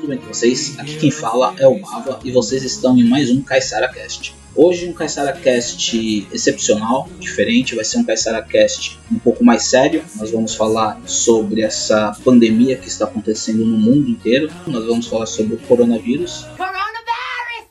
tudo bem com vocês? Aqui quem fala é o Mava e vocês estão em mais um Caissara Cast. Hoje um Caissara Cast excepcional, diferente, vai ser um Caissara Cast um pouco mais sério. Nós vamos falar sobre essa pandemia que está acontecendo no mundo inteiro. Nós vamos falar sobre o coronavírus. Coronavirus!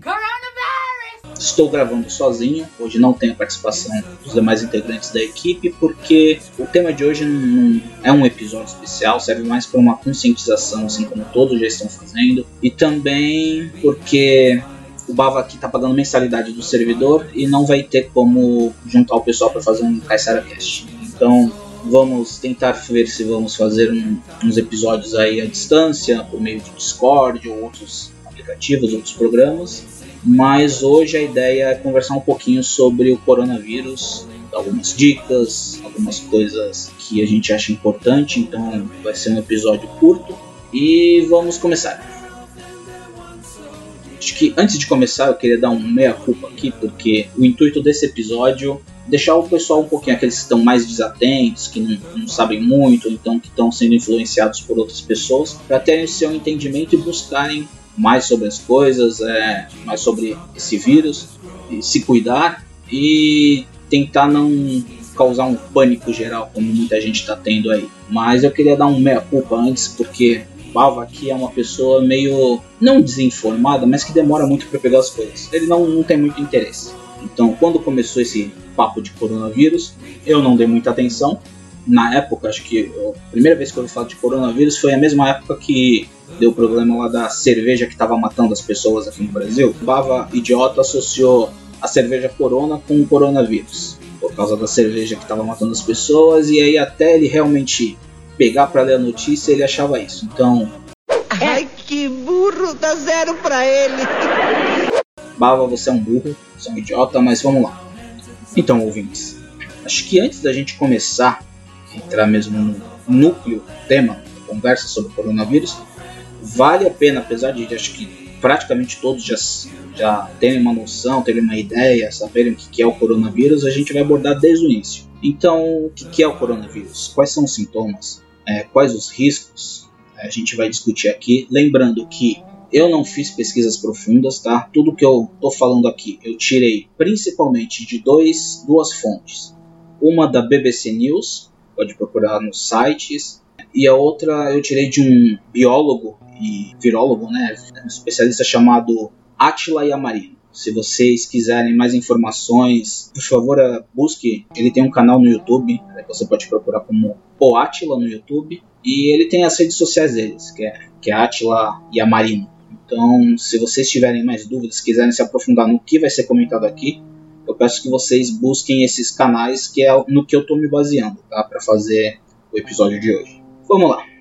Coronavirus! Estou gravando sozinho, hoje não tenho participação dos demais integrantes da equipe, porque o tema de hoje não, é um episódio especial, serve mais para uma conscientização, assim como todos já estão fazendo, e também porque o Bava aqui está pagando mensalidade do servidor e não vai ter como juntar o pessoal para fazer um Caissara Cast. Então vamos tentar ver se vamos fazer um- uns episódios aí à distância, por meio de Discord ou outros aplicativos, outros programas. Mas hoje a ideia é conversar um pouquinho sobre o coronavírus, algumas dicas, algumas coisas que a gente acha importante. Então vai ser um episódio curto e vamos começar. Acho que antes de começar eu queria dar um meia culpa aqui, porque o intuito desse episódio é deixar o pessoal um pouquinho, aqueles que estão mais desatentos, que não, não sabem muito, então que estão sendo influenciados por outras pessoas, para terem o seu entendimento e buscarem mais sobre as coisas, é, mais sobre esse vírus, se cuidar e tentar não causar um pânico geral, como muita gente está tendo aí. Mas eu queria dar um meia-culpa antes, porque Bava aqui é uma pessoa meio, não desinformada, mas que demora muito para pegar as coisas. Ele não, não tem muito interesse. Então, quando começou esse papo de coronavírus, eu não dei muita atenção. Na época, acho que a primeira vez que eu ouvi falar de coronavírus foi a mesma época que deu problema lá da cerveja que estava matando as pessoas aqui no Brasil. Bava idiota associou a cerveja Corona com o coronavírus por causa da cerveja que estava matando as pessoas e aí até ele realmente pegar para ler a notícia ele achava isso. Então Ai, que burro, dá zero pra ele. Bava, você é um burro, você é um idiota, mas vamos lá. Então, ouvintes, acho que antes da gente começar a entrar mesmo no núcleo, tema, da conversa sobre o coronavírus, vale a pena, apesar de acho que praticamente todos já, já terem uma noção, terem uma ideia, saberem o que é o coronavírus, a gente vai abordar desde o início. Então, o que é o coronavírus? Quais são os sintomas? É, quais os riscos? A gente vai discutir aqui. Lembrando que eu não fiz pesquisas profundas, tá? Tudo que eu tô falando aqui eu tirei principalmente de dois, duas fontes. Uma da BBC News, pode procurar nos sites, e a outra eu tirei de um biólogo e virólogo, né? Um especialista chamado Attila Yamarino. Se vocês quiserem mais informações, por favor, eh, busque. Ele tem um canal no YouTube, né, você pode procurar como O no YouTube. E ele tem as redes sociais deles, que é, que é Attila Yamarino. Então, se vocês tiverem mais dúvidas, quiserem se aprofundar no que vai ser comentado aqui, eu peço que vocês busquem esses canais, que é no que eu estou me baseando, tá? Para fazer o episódio de hoje. Vamos lá.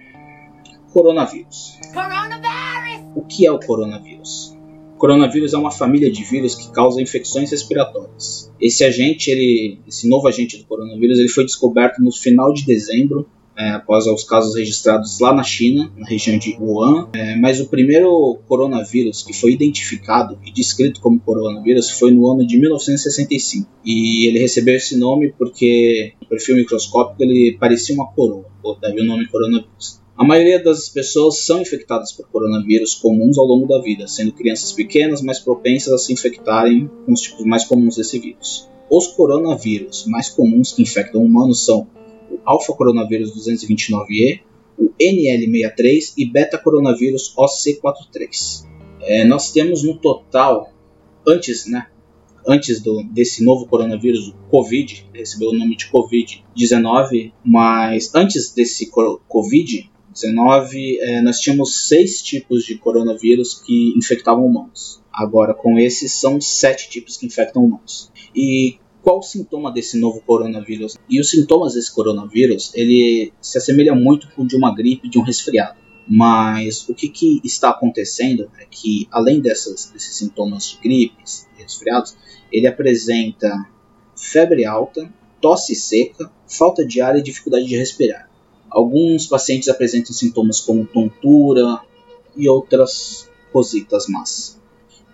Coronavírus. O que é o coronavírus? O coronavírus é uma família de vírus que causa infecções respiratórias. Esse agente, ele, esse novo agente do coronavírus, ele foi descoberto no final de dezembro, é, após os casos registrados lá na China, na região de Wuhan. É, mas o primeiro coronavírus que foi identificado e descrito como coronavírus foi no ano de 1965. E ele recebeu esse nome porque no perfil microscópico ele parecia uma coroa, ou daí o nome coronavírus. A maioria das pessoas são infectadas por coronavírus comuns ao longo da vida, sendo crianças pequenas mais propensas a se infectarem com os tipos mais comuns desse vírus. Os coronavírus mais comuns que infectam humanos são o alfa coronavírus 229E, o NL63 e beta coronavírus OC43. É, nós temos no total, antes, né, antes do, desse novo coronavírus, o Covid, recebeu o nome de Covid-19, mas antes desse Covid-19, é, nós tínhamos seis tipos de coronavírus que infectavam humanos. Agora, com esses, são sete tipos que infectam humanos. E qual o sintoma desse novo coronavírus? E os sintomas desse coronavírus, ele se assemelha muito com de uma gripe, de um resfriado. Mas o que, que está acontecendo é que, além dessas, desses sintomas de gripes e resfriados, ele apresenta febre alta, tosse seca, falta de ar e dificuldade de respirar. Alguns pacientes apresentam sintomas como tontura e outras cositas más.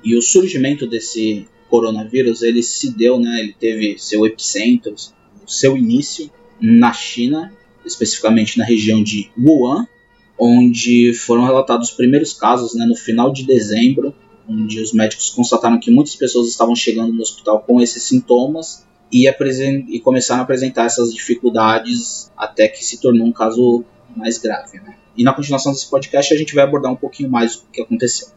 E o surgimento desse coronavírus, ele se deu, né, ele teve seu epicentro, seu início na China, especificamente na região de Wuhan, onde foram relatados os primeiros casos né, no final de dezembro, onde os médicos constataram que muitas pessoas estavam chegando no hospital com esses sintomas e, e começaram a apresentar essas dificuldades até que se tornou um caso mais grave. Né? E na continuação desse podcast a gente vai abordar um pouquinho mais o que aconteceu.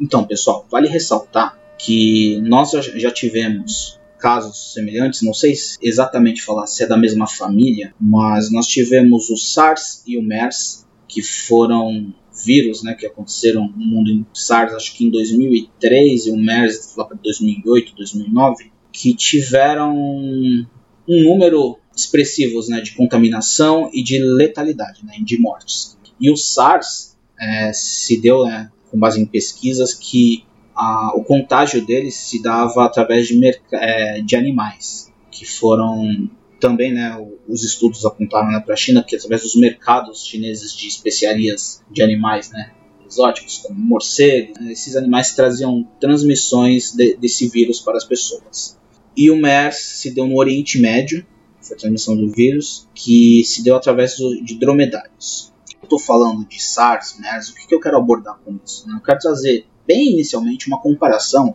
Então, pessoal, vale ressaltar que nós já tivemos casos semelhantes, não sei exatamente falar se é da mesma família, mas nós tivemos o SARS e o MERS que foram vírus né, que aconteceram no mundo em SARS, acho que em 2003 e o MERS lá para 2008, 2009, que tiveram um número expressivos né, de contaminação e de letalidade, né, de mortes. E o SARS é, se deu, né, com base em pesquisas, que a, o contágio dele se dava através de, é, de animais, que foram também, né, os estudos apontaram né, para a China que através dos mercados chineses de especiarias de animais, né, exóticos como morcegos, né, esses animais traziam transmissões de, desse vírus para as pessoas. E o MERS se deu no Oriente Médio, foi a transmissão do vírus, que se deu através de dromedários. Eu estou falando de SARS, MERS, o que, que eu quero abordar com isso? Eu quero trazer bem inicialmente uma comparação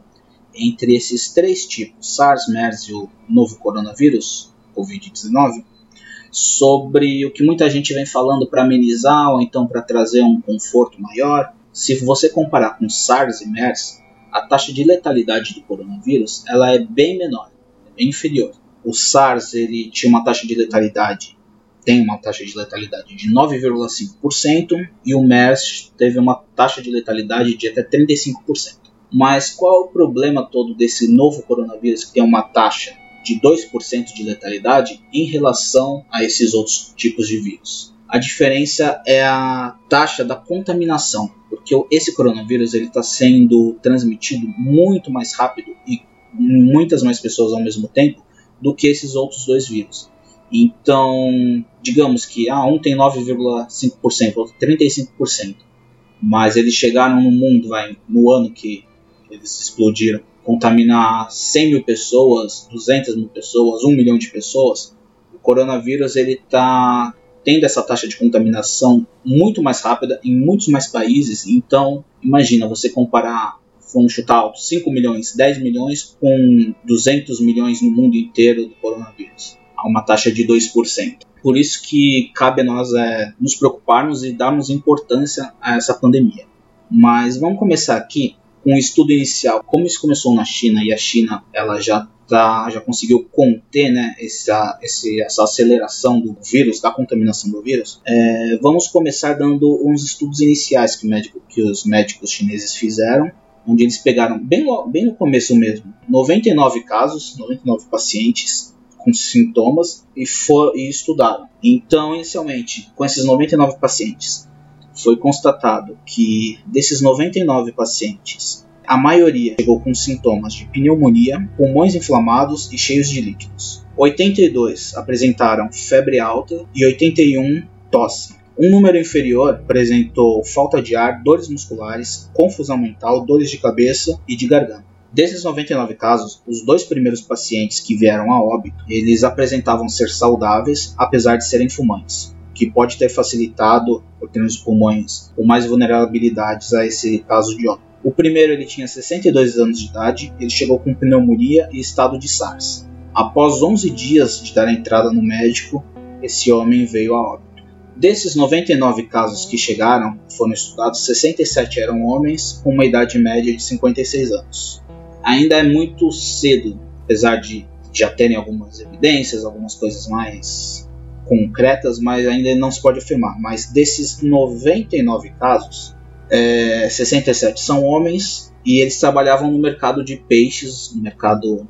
entre esses três tipos, SARS, MERS e o novo coronavírus, Covid-19, sobre o que muita gente vem falando para amenizar ou então para trazer um conforto maior. Se você comparar com SARS e MERS, a taxa de letalidade do coronavírus ela é bem menor, é bem inferior. O SARS ele tinha uma taxa de letalidade, tem uma taxa de letalidade de 9,5% e o MERS teve uma taxa de letalidade de até 35%. Mas qual é o problema todo desse novo coronavírus que tem uma taxa de 2% de letalidade em relação a esses outros tipos de vírus. A diferença é a taxa da contaminação, porque esse coronavírus ele está sendo transmitido muito mais rápido e muitas mais pessoas ao mesmo tempo do que esses outros dois vírus. Então, digamos que ah, um tem 9,5%, outro 35%, mas eles chegaram no mundo, vai, no ano que eles explodiram, contaminar 100 mil pessoas, 200 mil pessoas, 1 milhão de pessoas, o coronavírus ele está tendo essa taxa de contaminação muito mais rápida em muitos mais países. Então, imagina você comparar, vamos chutar alto, 5 milhões, 10 milhões com 200 milhões no mundo inteiro do coronavírus, a uma taxa de 2%. Por isso que cabe a nós é, nos preocuparmos e darmos importância a essa pandemia. Mas vamos começar aqui com um estudo inicial, como isso começou na China e a China ela já tá, já conseguiu conter né, essa, essa aceleração do vírus, da contaminação do vírus, é, vamos começar dando uns estudos iniciais que, médico, que os médicos chineses fizeram, onde eles pegaram bem, bem no começo mesmo 99 casos, 99 pacientes com sintomas e, for, e estudaram. Então, inicialmente, com esses 99 pacientes, foi constatado que desses 99 pacientes, a maioria chegou com sintomas de pneumonia, pulmões inflamados e cheios de líquidos. 82 apresentaram febre alta e 81 tosse. Um número inferior apresentou falta de ar, dores musculares, confusão mental, dores de cabeça e de garganta. Desses 99 casos, os dois primeiros pacientes que vieram a óbito, eles apresentavam ser saudáveis, apesar de serem fumantes que pode ter facilitado, porque nos pulmões, com mais vulnerabilidades a esse caso de óbito. O primeiro ele tinha 62 anos de idade, ele chegou com pneumonia e estado de SARS. Após 11 dias de dar entrada no médico, esse homem veio a óbito. Desses 99 casos que chegaram, foram estudados, 67 eram homens com uma idade média de 56 anos. ainda é muito cedo, apesar de já terem algumas evidências, algumas coisas mais concretas, mas ainda não se pode afirmar. Mas desses 99 casos, é, 67 são homens e eles trabalhavam no mercado de peixes, no mercado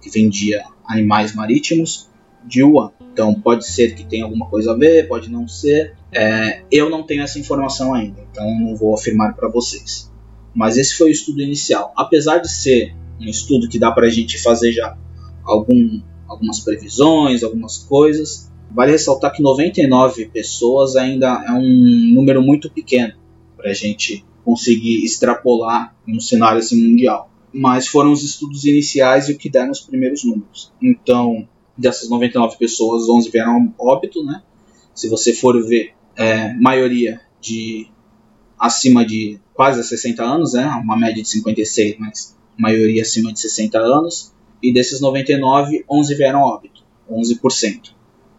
que vendia animais marítimos de Wuhan. Então pode ser que tenha alguma coisa a ver, pode não ser. É, eu não tenho essa informação ainda, então não vou afirmar para vocês. Mas esse foi o estudo inicial. Apesar de ser um estudo que dá para a gente fazer já algum, algumas previsões, algumas coisas, vale ressaltar que 99 pessoas ainda é um número muito pequeno para a gente conseguir extrapolar um cenário assim mundial. Mas foram os estudos iniciais e o que deram os primeiros números. Então, dessas 99 pessoas, 11 vieram óbito, né? Se você for ver, é, maioria de acima de quase 60 anos, né? Uma média de 56, mas maioria acima de 60 anos. E desses 99, 11 vieram óbito, 11%.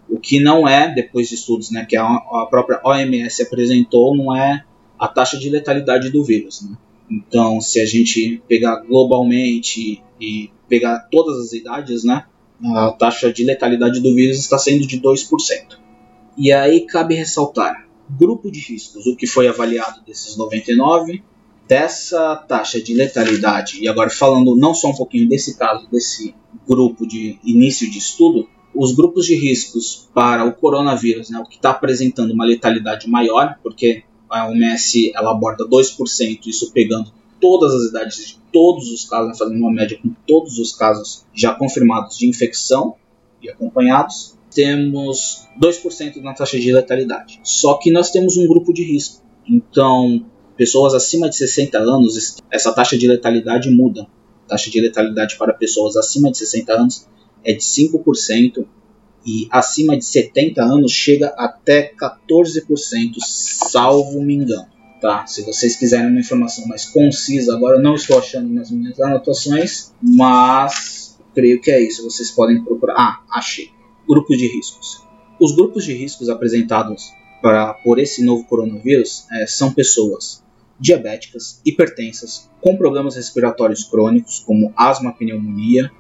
O que não é, depois de estudos né, que a, a própria OMS apresentou, não é a taxa de letalidade do vírus. Né? Então, se a gente pegar globalmente e pegar todas as idades, né, a taxa de letalidade do vírus está sendo de 2%. E aí cabe ressaltar, grupo de riscos, o que foi avaliado desses 99, dessa taxa de letalidade, e agora falando não só um pouquinho desse caso, desse grupo de início de estudo, os grupos de riscos para o coronavírus, né, o que está apresentando uma letalidade maior, porque a OMS ela aborda 2%, isso pegando todas as idades de todos os casos, né, fazendo uma média com todos os casos já confirmados de infecção e acompanhados, temos 2% na taxa de letalidade. Só que nós temos um grupo de risco. Então, pessoas acima de 60 anos, essa taxa de letalidade muda. A taxa de letalidade para pessoas acima de 60 anos é de 5% e acima de 70 anos chega até 14%, salvo me engano. Tá? Se vocês quiserem uma informação mais concisa, agora eu não estou achando nas minhas anotações, mas creio que é isso. Vocês podem procurar. Ah, achei. Grupos de riscos. Os grupos de riscos apresentados pra, por esse novo coronavírus é, são pessoas diabéticas, hipertensas, com problemas respiratórios crônicos, como asma, pneumonia,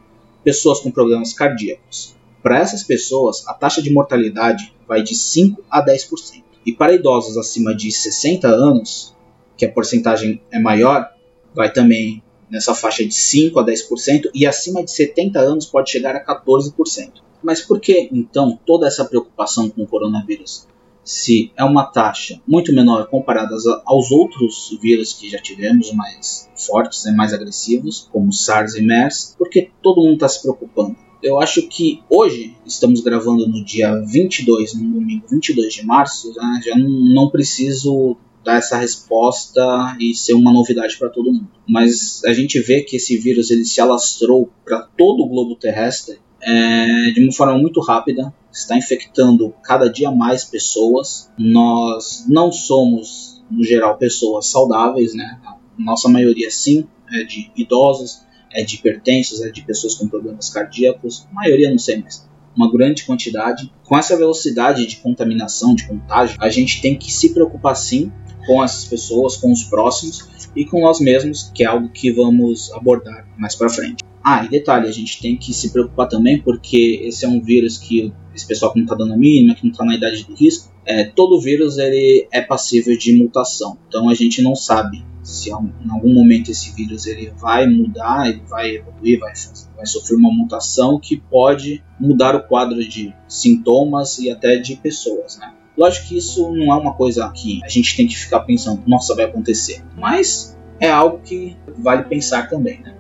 pessoas com problemas cardíacos. Para essas pessoas, a taxa de mortalidade vai de 5 a 10%. E para idosos acima de 60 anos, que a porcentagem é maior, vai também nessa faixa de 5 a 10%, e acima de 70 anos pode chegar a 14%. Mas por que então toda essa preocupação com o coronavírus? Se é uma taxa muito menor comparada aos outros vírus que já tivemos, mais fortes, e né, mais agressivos, como SARS e MERS, porque todo mundo está se preocupando? Eu acho que hoje, estamos gravando no dia 22, no domingo 22 de março, né, já não, não preciso dar essa resposta e ser uma novidade para todo mundo. Mas a gente vê que esse vírus ele se alastrou para todo o globo terrestre é, de uma forma muito rápida, está infectando cada dia mais pessoas. Nós não somos, no geral, pessoas saudáveis, né? A nossa maioria sim é de idosos, é de hipertensos, é de pessoas com problemas cardíacos, a maioria não sei mais, uma grande quantidade. Com essa velocidade de contaminação, de contágio, a gente tem que se preocupar sim com essas pessoas, com os próximos e com nós mesmos, que é algo que vamos abordar mais para frente. Ah, e detalhe, a gente tem que se preocupar também porque esse é um vírus que esse pessoal que não está dando a mínima, que não está na idade de risco, é, todo vírus ele é passível de mutação. Então a gente não sabe se em algum momento esse vírus ele vai mudar, ele vai evoluir, vai, vai sofrer uma mutação que pode mudar o quadro de sintomas e até de pessoas, né? Lógico que isso não é uma coisa que a gente tem que ficar pensando, nossa, vai acontecer. Mas é algo que vale pensar também, né?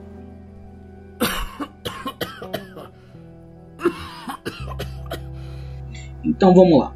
Então vamos lá.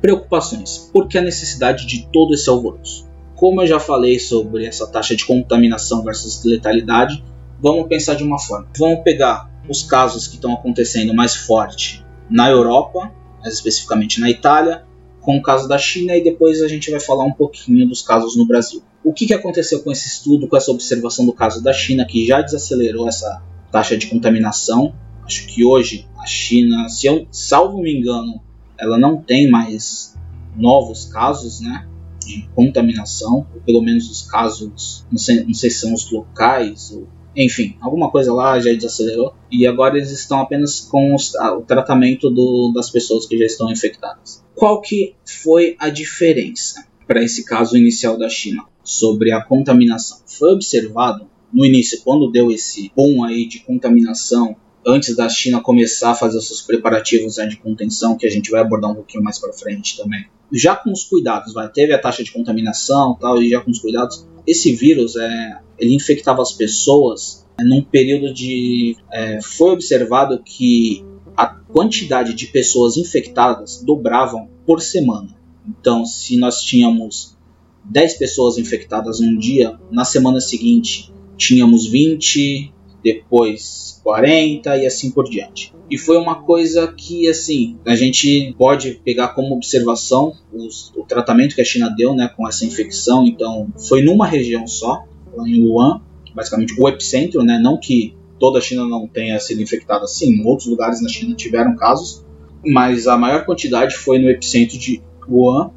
Preocupações. Por que a necessidade de todo esse alvoroço? Como eu já falei sobre essa taxa de contaminação versus letalidade, vamos pensar de uma forma. Vamos pegar os casos que estão acontecendo mais forte na Europa, mais especificamente na Itália, com o caso da China e depois a gente vai falar um pouquinho dos casos no Brasil. O que, que aconteceu com esse estudo, com essa observação do caso da China, que já desacelerou essa taxa de contaminação? Acho que hoje a China, se eu salvo me engano, ela não tem mais novos casos, né? de contaminação, ou pelo menos os casos, não sei, não sei se são os locais ou enfim, alguma coisa lá já desacelerou e agora eles estão apenas com os, ah, o tratamento do, das pessoas que já estão infectadas. Qual que foi a diferença para esse caso inicial da China sobre a contaminação? Foi observado no início, quando deu esse boom aí de contaminação, antes da China começar a fazer os seus preparativos né, de contenção, que a gente vai abordar um pouquinho mais para frente também. Já com os cuidados, vai, teve a taxa de contaminação tal, e já com os cuidados, esse vírus é, ele infectava as pessoas é, num período de. É, foi observado que a quantidade de pessoas infectadas dobravam por semana. Então, se nós tínhamos 10 pessoas infectadas num dia, na semana seguinte tínhamos 20, depois 40 e assim por diante. E foi uma coisa que, assim, a gente pode pegar como observação os, o tratamento que a China deu né, com essa infecção. Então, foi numa região só, em Wuhan, basicamente o epicentro, né? Não que toda a China não tenha sido infectada assim, outros lugares na China tiveram casos, mas a maior quantidade foi no epicentro de Wuhan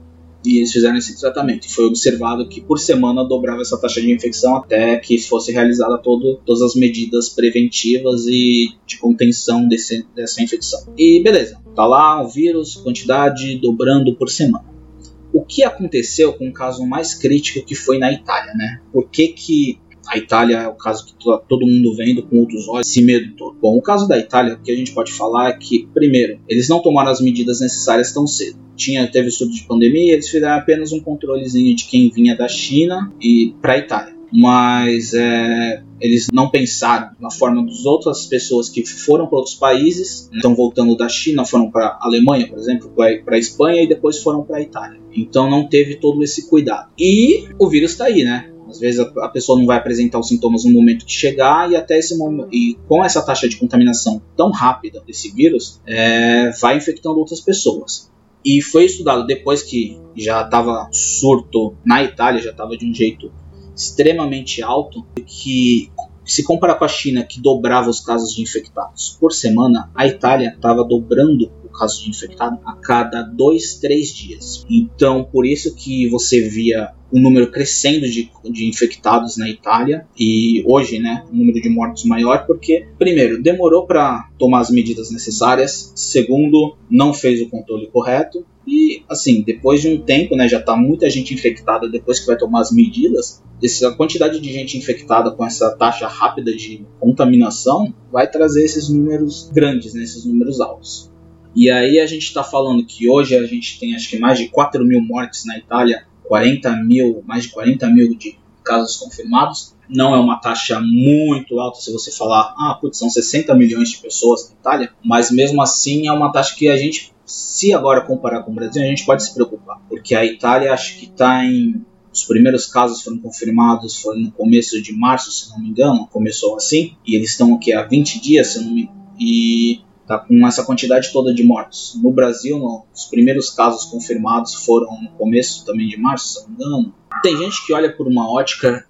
e eles fizeram esse tratamento. Foi observado que por semana dobrava essa taxa de infecção até que fosse realizada todo, todas as medidas preventivas e de contenção desse, dessa infecção. E beleza, tá lá o vírus, quantidade dobrando por semana. O que aconteceu com o caso mais crítico que foi na Itália, né? Por que, que a Itália é o caso que todo mundo vendo com outros olhos, esse medo todo. Bom, o caso da Itália, o que a gente pode falar é que, primeiro, eles não tomaram as medidas necessárias tão cedo. Tinha, teve estudo de pandemia, eles fizeram apenas um controlezinho de quem vinha da China e para a Itália. Mas é, eles não pensaram na forma das outras pessoas que foram para outros países, né, estão voltando da China, foram para a Alemanha, por exemplo, para a Espanha e depois foram para a Itália. Então não teve todo esse cuidado. E o vírus está aí, né? Às vezes a, a, pessoa não vai apresentar os sintomas no momento que chegar e até esse momento e com essa taxa de contaminação tão rápida desse vírus, é, vai infectando outras pessoas. E foi estudado depois que já estava surto na Itália, já estava de um jeito extremamente alto, que se comparar com a China, que dobrava os casos de infectados por semana, a Itália estava dobrando casos de infectado a cada dois, três dias. Então, por isso que você via um número crescendo de, de infectados na Itália e hoje, né, um número de mortos maior, porque, primeiro, demorou para tomar as medidas necessárias, segundo, não fez o controle correto, e assim, depois de um tempo, né, já está muita gente infectada depois que vai tomar as medidas, essa quantidade de gente infectada com essa taxa rápida de contaminação vai trazer esses números grandes, né, esses números altos. E aí a gente está falando que hoje a gente tem acho que mais de 4 mil mortes na Itália, 40 mil, mais de 40 mil de casos confirmados. Não é uma taxa muito alta se você falar, ah, putz, são 60 milhões de pessoas na Itália, mas mesmo assim é uma taxa que a gente, se agora comparar com o Brasil, a gente pode se preocupar, porque a Itália acho que está em os primeiros casos foram confirmados foi no começo de março, se não me engano, começou assim, e eles estão aqui há 20 dias, se não me e tá com essa quantidade toda de mortos. No Brasil, no, os primeiros casos confirmados foram no começo também de março, se não me engano. Tem gente que olha por uma ótica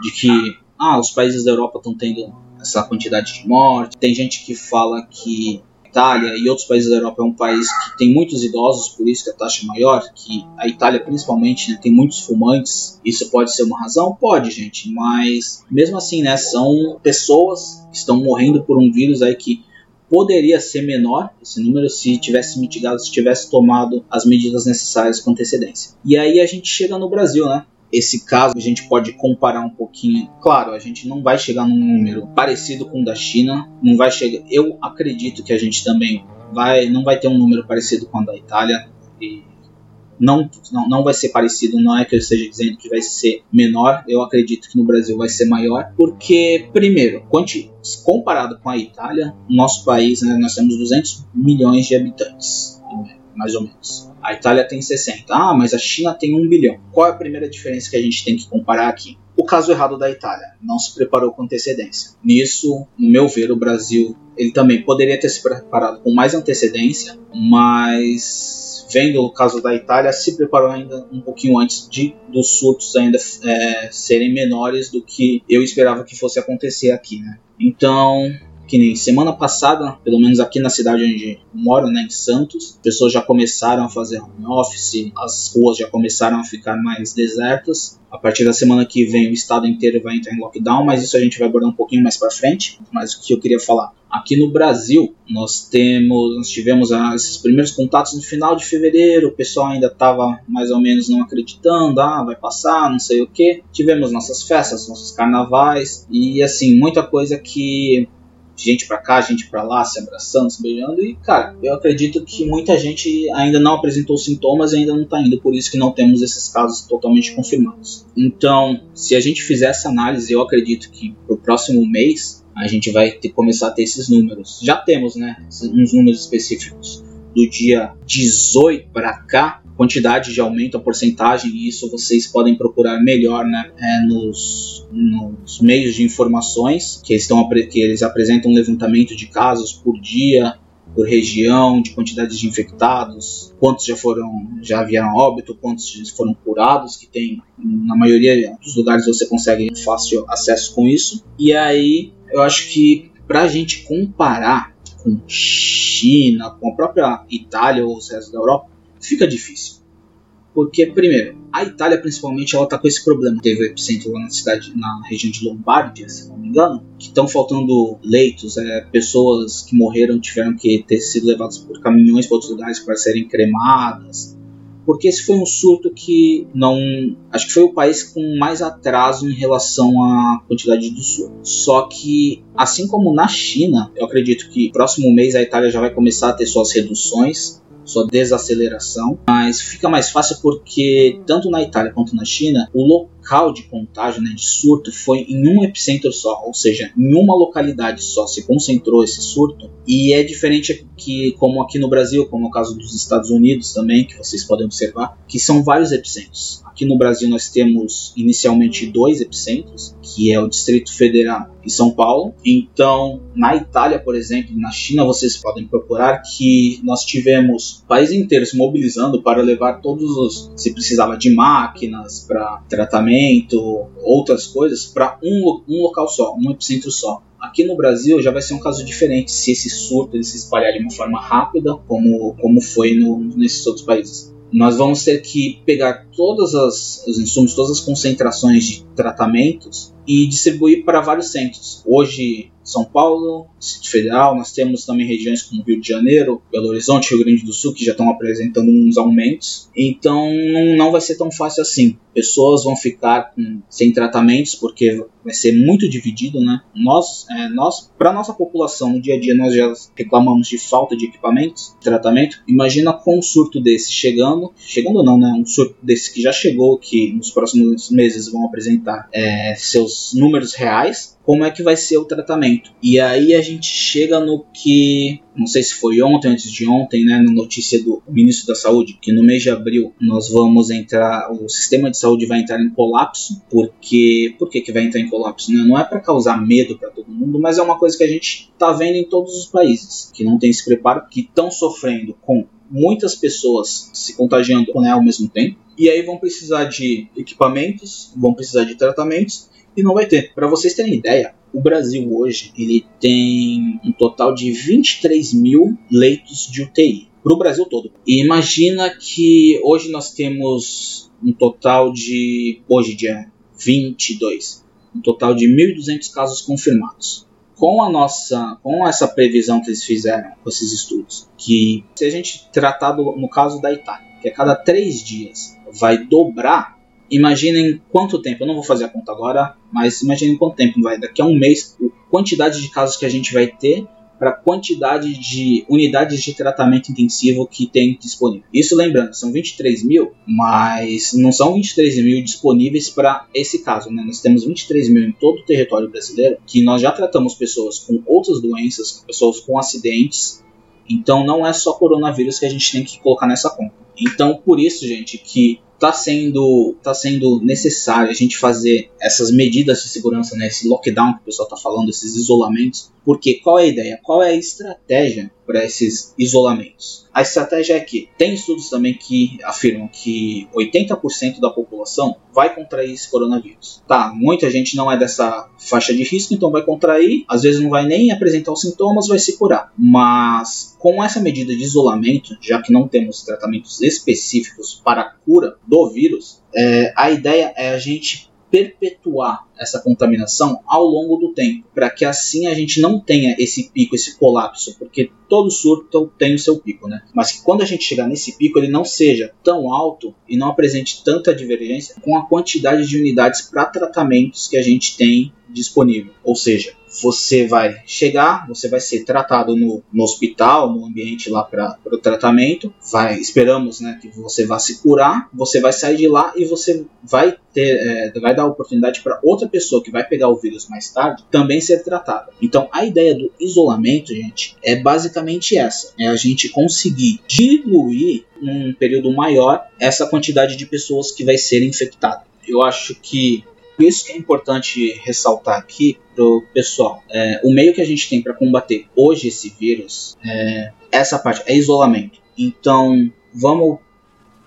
de que ah, os países da Europa estão tendo essa quantidade de mortes. Tem gente que fala que Itália e outros países da Europa é um país que tem muitos idosos, por isso que a taxa é maior, que a Itália principalmente né, tem muitos fumantes. Isso pode ser uma razão? Pode, gente, mas mesmo assim, né, são pessoas que estão morrendo por um vírus aí que poderia ser menor esse número se tivesse mitigado, se tivesse tomado as medidas necessárias com antecedência. E aí a gente chega no Brasil, né? Esse caso a gente pode comparar um pouquinho. Claro, a gente não vai chegar num número parecido com o da China, não vai chegar. Eu acredito que a gente também vai, não vai ter um número parecido com o da Itália. E não, não, não vai ser parecido, não é que eu esteja dizendo que vai ser menor, eu acredito que no Brasil vai ser maior, porque, primeiro, comparado com a Itália, nosso país, né, nós temos 200 milhões de habitantes, mais ou menos. A Itália tem 60. Ah, mas a China tem 1 bilhão. Qual é a primeira diferença que a gente tem que comparar aqui? O caso errado da Itália, não se preparou com antecedência. Nisso, no meu ver, o Brasil ele também poderia ter se preparado com mais antecedência, mas vendo o caso da Itália, se preparou ainda um pouquinho antes de dos surtos ainda é, serem menores do que eu esperava que fosse acontecer aqui, né? Então, que nem semana passada, pelo menos aqui na cidade onde moro, né, em Santos, pessoas já começaram a fazer home office, as ruas já começaram a ficar mais desertas. A partir da semana que vem o estado inteiro vai entrar em lockdown, mas isso a gente vai abordar um pouquinho mais para frente. Mas o que eu queria falar, aqui no Brasil nós temos, nós tivemos ah, esses primeiros contatos no final de fevereiro, o pessoal ainda estava mais ou menos não acreditando, ah, vai passar, não sei o que. Tivemos nossas festas, nossos carnavais e assim muita coisa que gente para cá, gente para lá, se abraçando, se beijando. E, cara, eu acredito que muita gente ainda não apresentou sintomas e ainda não tá indo, por isso que não temos esses casos totalmente confirmados. Então, se a gente fizer essa análise, eu acredito que pro próximo mês a gente vai ter, começar a ter esses números. Já temos, né, uns números específicos do dia 18 para cá, quantidade de aumento, a porcentagem, e isso vocês podem procurar melhor né, é, nos, nos, meios de informações, que estão, que eles apresentam um levantamento de casos por dia, por região, de quantidade de infectados, quantos já foram, já vieram óbito, quantos foram curados, que tem na maioria dos lugares você consegue fácil acesso com isso. E aí eu acho que para a gente comparar com China, com a própria Itália ou os restos da Europa, fica difícil. Porque, primeiro, a Itália principalmente ela tá com esse problema. Teve o epicentro lá na cidade, na região de Lombardia, se não me engano, que estão faltando leitos, é, pessoas que morreram tiveram que ter sido levadas por caminhões para outros lugares para serem cremadas. Porque esse foi um surto que não. Acho que foi o país com mais atraso em relação à quantidade do surto. Só que, assim como na China, eu acredito que próximo mês a Itália já vai começar a ter suas reduções sua desaceleração, mas fica mais fácil porque tanto na Itália quanto na China, o local de contágio, né, de surto, foi em um epicentro só, ou seja, em uma localidade só se concentrou esse surto. E é diferente que, como aqui no Brasil, como é o caso dos Estados Unidos também, que vocês podem observar, que são vários epicentros. Aqui no Brasil nós temos inicialmente dois epicentros, que é o Distrito Federal e São Paulo. Então, na Itália, por exemplo, na China, vocês podem procurar que nós tivemos o país inteiro se mobilizando para levar todos os, se precisava de máquinas para tratamento, outras coisas, para um, um local só, um epicentro só. Aqui no Brasil já vai ser um caso diferente se esse surto ele se espalhar de uma forma rápida, como, como foi no, nesses outros países nós vamos ter que pegar todos os insumos, todas as concentrações de tratamentos e distribuir para vários centros. Hoje, São Paulo, Distrito Federal, nós temos também regiões como Rio de Janeiro, Belo Horizonte, Rio Grande do Sul, que já estão apresentando uns aumentos. Então, não vai ser tão fácil assim. Pessoas vão ficar sem tratamentos porque vai ser muito dividido, né? Nós, é, nós para nossa população no dia a dia, nós já reclamamos de falta de equipamentos, de tratamento. Imagina com um surto desse chegando, chegando não, né? Um surto desse que já chegou, que nos próximos meses vão apresentar é, seus números reais como é que vai ser o tratamento. E aí a gente chega no que, não sei se foi ontem, antes de ontem, né, na notícia do ministro da Saúde, que no mês de abril nós vamos entrar, o sistema de saúde vai entrar em colapso, porque por que, que vai entrar em colapso? Né? Não é para causar medo para todo mundo, mas é uma coisa que a gente está vendo em todos os países que não tem esse preparo, que estão sofrendo com muitas pessoas se contagiando né, ao mesmo tempo. E aí vão precisar de equipamentos, vão precisar de tratamentos e não vai ter. Para vocês terem ideia, o Brasil hoje ele tem um total de 23 mil leitos de UTI para o Brasil todo. E imagina que hoje nós temos um total de hoje dia 22, um total de 1.200 casos confirmados. Com a nossa, com essa previsão que eles fizeram com esses estudos, que se a gente tratar do, no caso da Itália, que a cada três dias vai dobrar Imaginem quanto tempo, eu não vou fazer a conta agora, mas imaginem quanto tempo vai, daqui a um mês, a quantidade de casos que a gente vai ter para a quantidade de unidades de tratamento intensivo que tem disponível. Isso lembrando, são 23 mil, mas não são 23 mil disponíveis para esse caso. Né? Nós temos 23 mil em todo o território brasileiro, que nós já tratamos pessoas com outras doenças, pessoas com acidentes. Então não é só coronavírus que a gente tem que colocar nessa conta. Então por isso, gente, que tá sendo, tá sendo necessário a gente fazer essas medidas de segurança, né, esse lockdown que o pessoal está falando, esses isolamentos, porque qual é a ideia? Qual é a estratégia para esses isolamentos? A estratégia é que tem estudos também que afirmam que 80% da população vai contrair esse coronavírus. Tá, muita gente não é dessa faixa de risco, então vai contrair, às vezes não vai nem apresentar os sintomas, vai se curar. Mas com essa medida de isolamento, já que não temos tratamentos específicos para a cura do vírus, é, a ideia é a gente perpetuar essa contaminação ao longo do tempo, para que assim a gente não tenha esse pico, esse colapso, porque todo surto tem o seu pico, né? Mas que quando a gente chegar nesse pico ele não seja tão alto e não apresente tanta divergência com a quantidade de unidades para tratamentos que a gente tem disponível. Ou seja, você vai chegar, você vai ser tratado no, no hospital, no ambiente lá para o tratamento, vai, esperamos né, que você vá se curar, você vai sair de lá e você vai ter, é, vai dar oportunidade para outra pessoa que vai pegar o vírus mais tarde também ser tratada. Então a ideia do isolamento, gente, é basicamente essa: é a gente conseguir diluir num período maior essa quantidade de pessoas que vai ser infectada. Eu acho que isso que é importante ressaltar aqui pro pessoal. É, o meio que a gente tem para combater hoje esse vírus é essa parte, é isolamento. Então, vamos,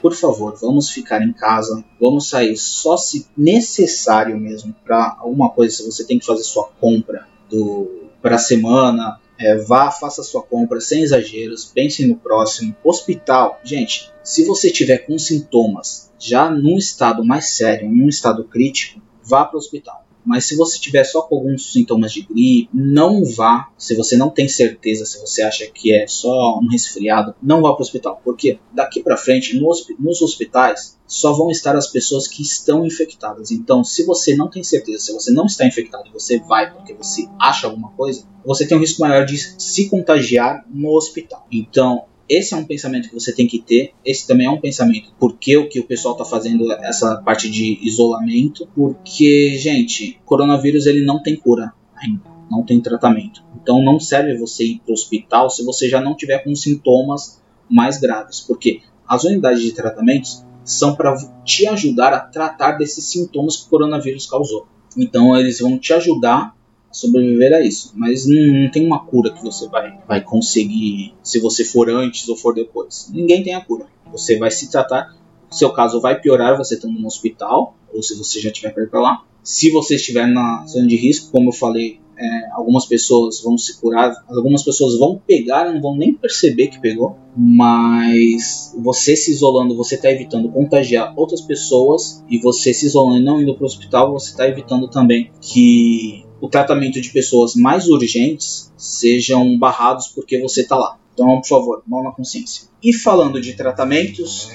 por favor, vamos ficar em casa, vamos sair só se necessário mesmo para alguma coisa. Se você tem que fazer sua compra do para a semana, é, vá, faça sua compra sem exageros, pense no próximo. Hospital, gente, se você tiver com sintomas já num estado mais sério, num estado crítico, vá para o hospital. Mas se você tiver só com alguns sintomas de gripe, não vá. Se você não tem certeza, se você acha que é só um resfriado, não vá para o hospital. Porque daqui para frente, nos hospitais, só vão estar as pessoas que estão infectadas. Então, se você não tem certeza, se você não está infectado e você vai porque você acha alguma coisa, você tem um risco maior de se contagiar no hospital. Então, esse é um pensamento que você tem que ter. Esse também é um pensamento. Por que o que o pessoal está fazendo essa parte de isolamento? Porque, gente, coronavírus ele não tem cura ainda, não tem tratamento. Então não serve você ir para o hospital se você já não tiver com sintomas mais graves, porque as unidades de tratamentos são para te ajudar a tratar desses sintomas que o coronavírus causou. Então eles vão te ajudar sobreviver a isso. Mas não, não, tem uma cura que você vai, vai conseguir se você for antes ou for depois. Ninguém tem a cura. Você vai se tratar. Seu caso vai piorar você estando no hospital, ou se você já tiver para lá. Se você estiver na zona de risco, como eu falei, é, algumas pessoas vão se curar, algumas pessoas vão pegar, não vão nem perceber que pegou, mas você se isolando, você está evitando contagiar outras pessoas e você se isolando e não indo para o hospital, você está evitando também que o tratamento de pessoas mais urgentes sejam barrados porque você está lá. Então, por favor, mão na consciência. E falando de tratamentos,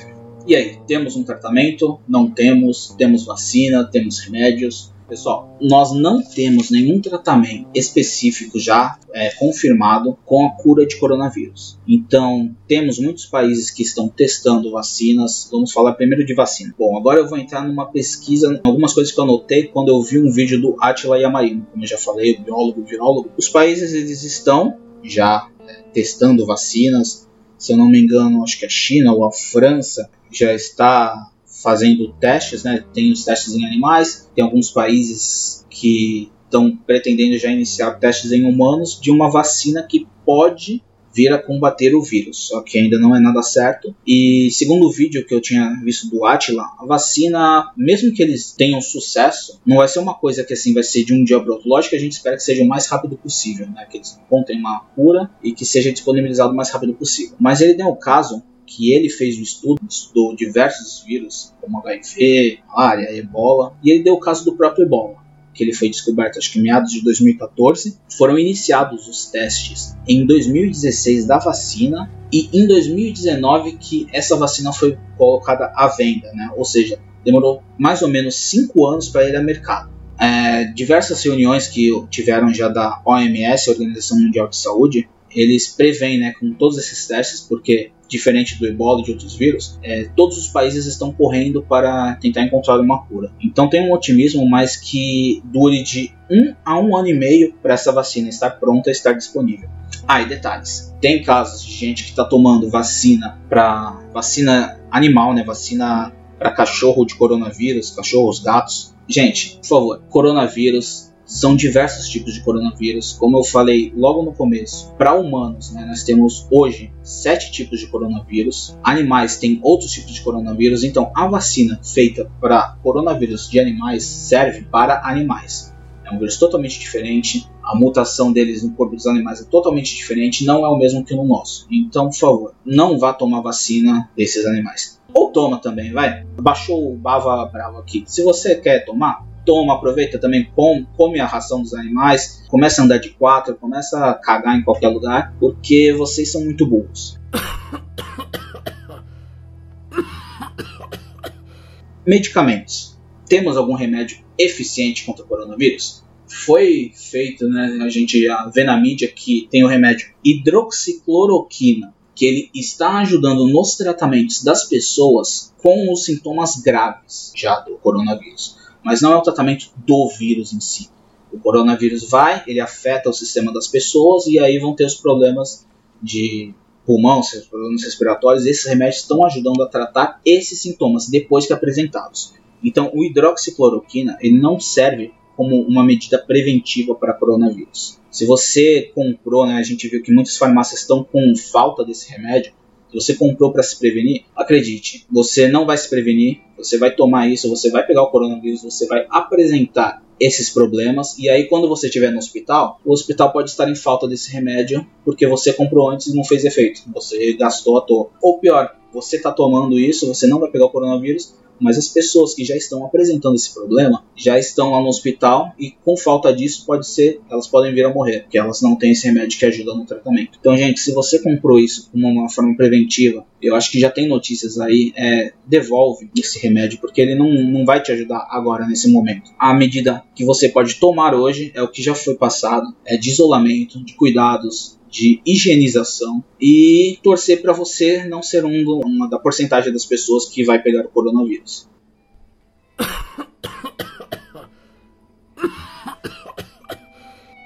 e aí, temos um tratamento? Não temos? Temos vacina? Temos remédios? Pessoal, nós não temos nenhum tratamento específico já é, confirmado com a cura de coronavírus. Então, temos muitos países que estão testando vacinas. Vamos falar primeiro de vacina. Bom, agora eu vou entrar numa pesquisa, algumas coisas que eu anotei quando eu vi um vídeo do Attila Yamarino, como eu já falei, biólogo, virólogo. Os países eles estão já é, testando vacinas. Se eu não me engano, acho que a China ou a França já está fazendo testes, né? Tem os testes em animais, tem alguns países que estão pretendendo já iniciar testes em humanos de uma vacina que pode vir a combater o vírus, só que ainda não é nada certo. E segundo o vídeo que eu tinha visto do Atila, a vacina, mesmo que eles tenham sucesso, não vai ser uma coisa que assim vai ser de um dia para outro. Lógico que a gente espera que seja o mais rápido possível, né? Que eles encontrem uma cura e que seja disponibilizado o mais rápido possível. Mas ele deu o caso que ele fez um estudo, estudou diversos vírus, como HIV, malária, ebola, e ele deu o caso do próprio ebola, que ele foi descoberto acho que em meados de 2014. Foram iniciados os testes em 2016 da vacina e em 2019 que essa vacina foi colocada à venda, né? ou seja, demorou mais ou menos cinco anos para ir ao mercado. É, diversas reuniões que tiveram já da OMS, Organização Mundial de Saúde, eles preveem, né, com todos esses testes, porque diferente do ebola e de outros vírus, é, todos os países estão correndo para tentar encontrar uma cura. Então tem um otimismo, mas que dure de um a um ano e meio para essa vacina estar pronta e estar disponível. Ah, e detalhes: tem casos de gente que está tomando vacina para vacina animal, né, vacina para cachorro de coronavírus, cachorros, gatos. Gente, por favor, coronavírus são diversos tipos de coronavírus. Como eu falei logo no começo, para humanos, né, nós temos hoje sete tipos de coronavírus. Animais têm outros tipos de coronavírus. Então, a vacina feita para coronavírus de animais serve para animais. É um vírus totalmente diferente. A mutação deles no corpo dos animais é totalmente diferente, não é o mesmo que no nosso. Então, por favor, não vá tomar vacina desses animais. Ou toma também, vai. Baixou o Bava Bravo aqui. Se você quer tomar, toma, aproveita também, come, come a ração dos animais, começa a andar de quatro, começa a cagar em qualquer lugar, porque vocês são muito burros. Medicamentos. Temos algum remédio eficiente contra o coronavírus? Foi feito, né, a gente já vê na mídia que tem o remédio hidroxicloroquina, que ele está ajudando nos tratamentos das pessoas com os sintomas graves já do coronavírus. Mas não é o tratamento do vírus em si. O coronavírus vai, ele afeta o sistema das pessoas e aí vão ter os problemas de pulmão, seus problemas respiratórios. Esses remédios estão ajudando a tratar esses sintomas depois que apresentados. Então, o hidroxicloroquina ele não serve como uma medida preventiva para coronavírus. Se você comprou, né, a gente viu que muitas farmácias estão com falta desse remédio, você comprou para se prevenir, acredite, você não vai se prevenir, você vai tomar isso, você vai pegar o coronavírus, você vai apresentar esses problemas e aí quando você estiver no hospital, o hospital pode estar em falta desse remédio porque você comprou antes e não fez efeito, você gastou à toa. Ou pior, você está tomando isso, você não vai pegar o coronavírus, mas as pessoas que já estão apresentando esse problema já estão lá no hospital e com falta disso pode ser elas podem vir a morrer, porque elas não têm esse remédio que ajuda no tratamento. Então, gente, se você comprou isso como uma forma preventiva, eu acho que já tem notícias aí, é, devolve esse remédio, porque ele não, não vai te ajudar agora nesse momento. A medida que você pode tomar hoje é o que já foi passado, é de isolamento, de cuidados, de higienização e torcer para você não ser um uma da porcentagem das pessoas que vai pegar o coronavírus.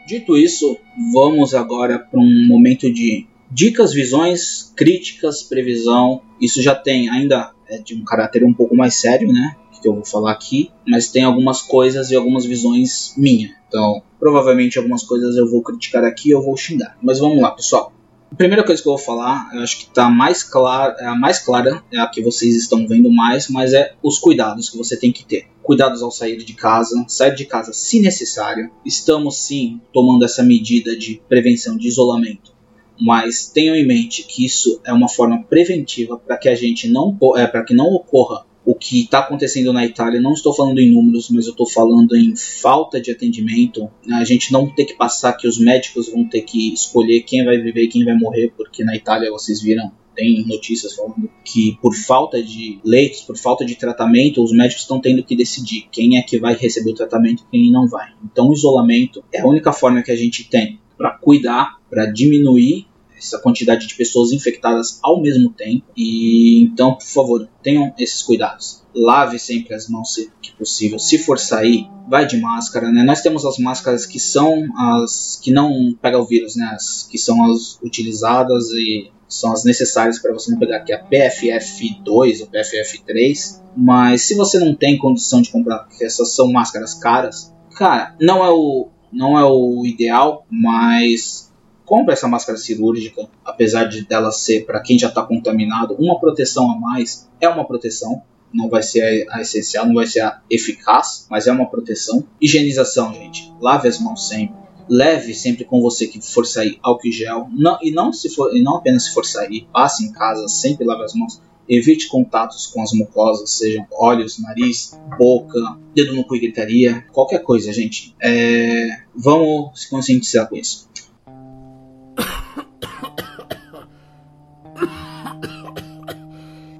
Dito isso, vamos agora para um momento de dicas, visões, críticas, previsão. Isso já tem ainda é de um caráter um pouco mais sério, né? Que eu vou falar aqui, mas tem algumas coisas e algumas visões minhas. Então, provavelmente algumas coisas eu vou criticar aqui eu vou xingar. Mas vamos lá, pessoal. A primeira coisa que eu vou falar, eu acho que está mais clara, é a mais clara, é a que vocês estão vendo mais, mas é os cuidados que você tem que ter. Cuidados ao sair de casa, sair de casa se necessário. Estamos sim tomando essa medida de prevenção de isolamento, mas tenham em mente que isso é uma forma preventiva para que a gente não é, para que não ocorra o que está acontecendo na Itália, não estou falando em números, mas eu estou falando em falta de atendimento. A gente não ter que passar que os médicos vão ter que escolher quem vai viver e quem vai morrer, porque na Itália vocês viram tem notícias falando que por falta de leitos, por falta de tratamento, os médicos estão tendo que decidir quem é que vai receber o tratamento e quem não vai. Então, o isolamento é a única forma que a gente tem para cuidar, para diminuir essa quantidade de pessoas infectadas ao mesmo tempo. E então, por favor, tenham esses cuidados. Lave sempre as mãos se que possível. Se for sair, vai de máscara, né? Nós temos as máscaras que são as que não pegam o vírus, né? As que são as utilizadas e são as necessárias para você não pegar, que é a PFF2 ou PFF3. Mas se você não tem condição de comprar, porque essas são máscaras caras, cara, não é o não é o ideal, mas compra essa máscara cirúrgica, apesar de dela ser para quem já está contaminado, uma proteção a mais é uma proteção. Não vai ser a essencial, não vai ser a eficaz, mas é uma proteção. Higienização, gente. Lave as mãos sempre. Leve sempre com você que for sair álcool e gel. Não, e, não se for, e não apenas se for sair, passe em casa, sempre lave as mãos. Evite contatos com as mucosas, sejam olhos, nariz, boca, dedo no cu e gritaria, qualquer coisa, gente. É, vamos se conscientizar com isso.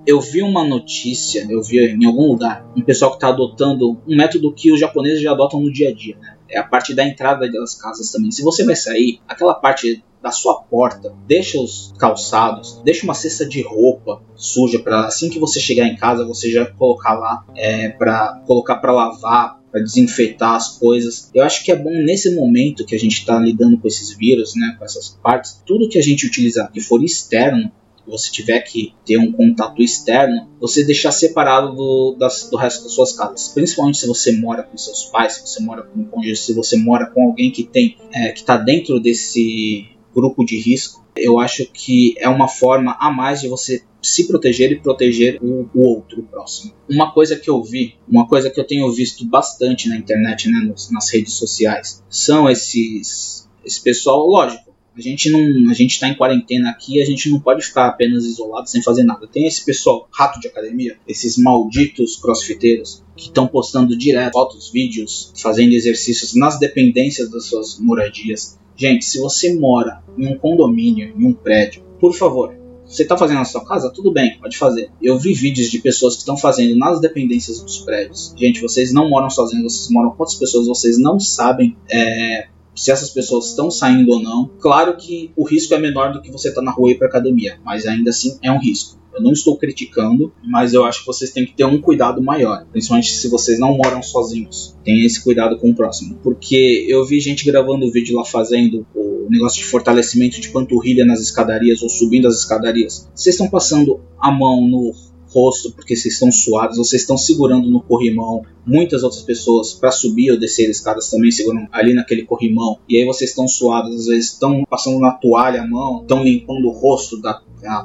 Eu vi uma notícia, eu vi em algum lugar, um pessoal que está adotando um método que os japoneses já adotam no dia a dia, né? É a parte da entrada das casas também. Se você vai sair, aquela parte da sua porta, deixa os calçados, deixa uma cesta de roupa suja para assim que você chegar em casa você já colocar lá é, para colocar para lavar, para desinfetar as coisas. Eu acho que é bom nesse momento que a gente está lidando com esses vírus, né, com essas partes, tudo que a gente utilizar que for externo você tiver que ter um contato externo, você deixar separado do, das, do resto das suas casas. Principalmente se você mora com seus pais, se você mora com um cônjuge, se você mora com alguém que tem é, que está dentro desse grupo de risco. Eu acho que é uma forma a mais de você se proteger e proteger o, o, outro, o próximo. Uma coisa que eu vi, uma coisa que eu tenho visto bastante na internet, né, nos, nas redes sociais, são esses esse pessoal, lógico, a gente não, a gente está em quarentena aqui, a gente não pode ficar apenas isolado sem fazer nada. Tem esse pessoal rato de academia, esses malditos crossfiteiros que estão postando direto fotos, vídeos, fazendo exercícios nas dependências das suas moradias. Gente, se você mora em um condomínio, em um prédio, por favor, você está fazendo na sua casa? Tudo bem, pode fazer. Eu vi vídeos de pessoas que estão fazendo nas dependências dos prédios. Gente, vocês não moram sozinhos, vocês moram com outras pessoas, vocês não sabem é, se essas pessoas estão saindo ou não. Claro que o risco é menor do que você estar tá na rua e ir para academia, mas ainda assim é um risco. Eu não estou criticando, mas eu acho que vocês têm que ter um cuidado maior, principalmente se vocês não moram sozinhos. Tenha esse cuidado com o próximo, porque eu vi gente gravando vídeo lá fazendo o negócio de fortalecimento de panturrilha nas escadarias ou subindo as escadarias. Vocês estão passando a mão no rosto porque vocês estão suados, vocês estão segurando no corrimão. Muitas outras pessoas para subir ou descer escadas também seguram ali naquele corrimão. E aí vocês estão suados, às vezes estão passando na toalha a mão, estão limpando o rosto da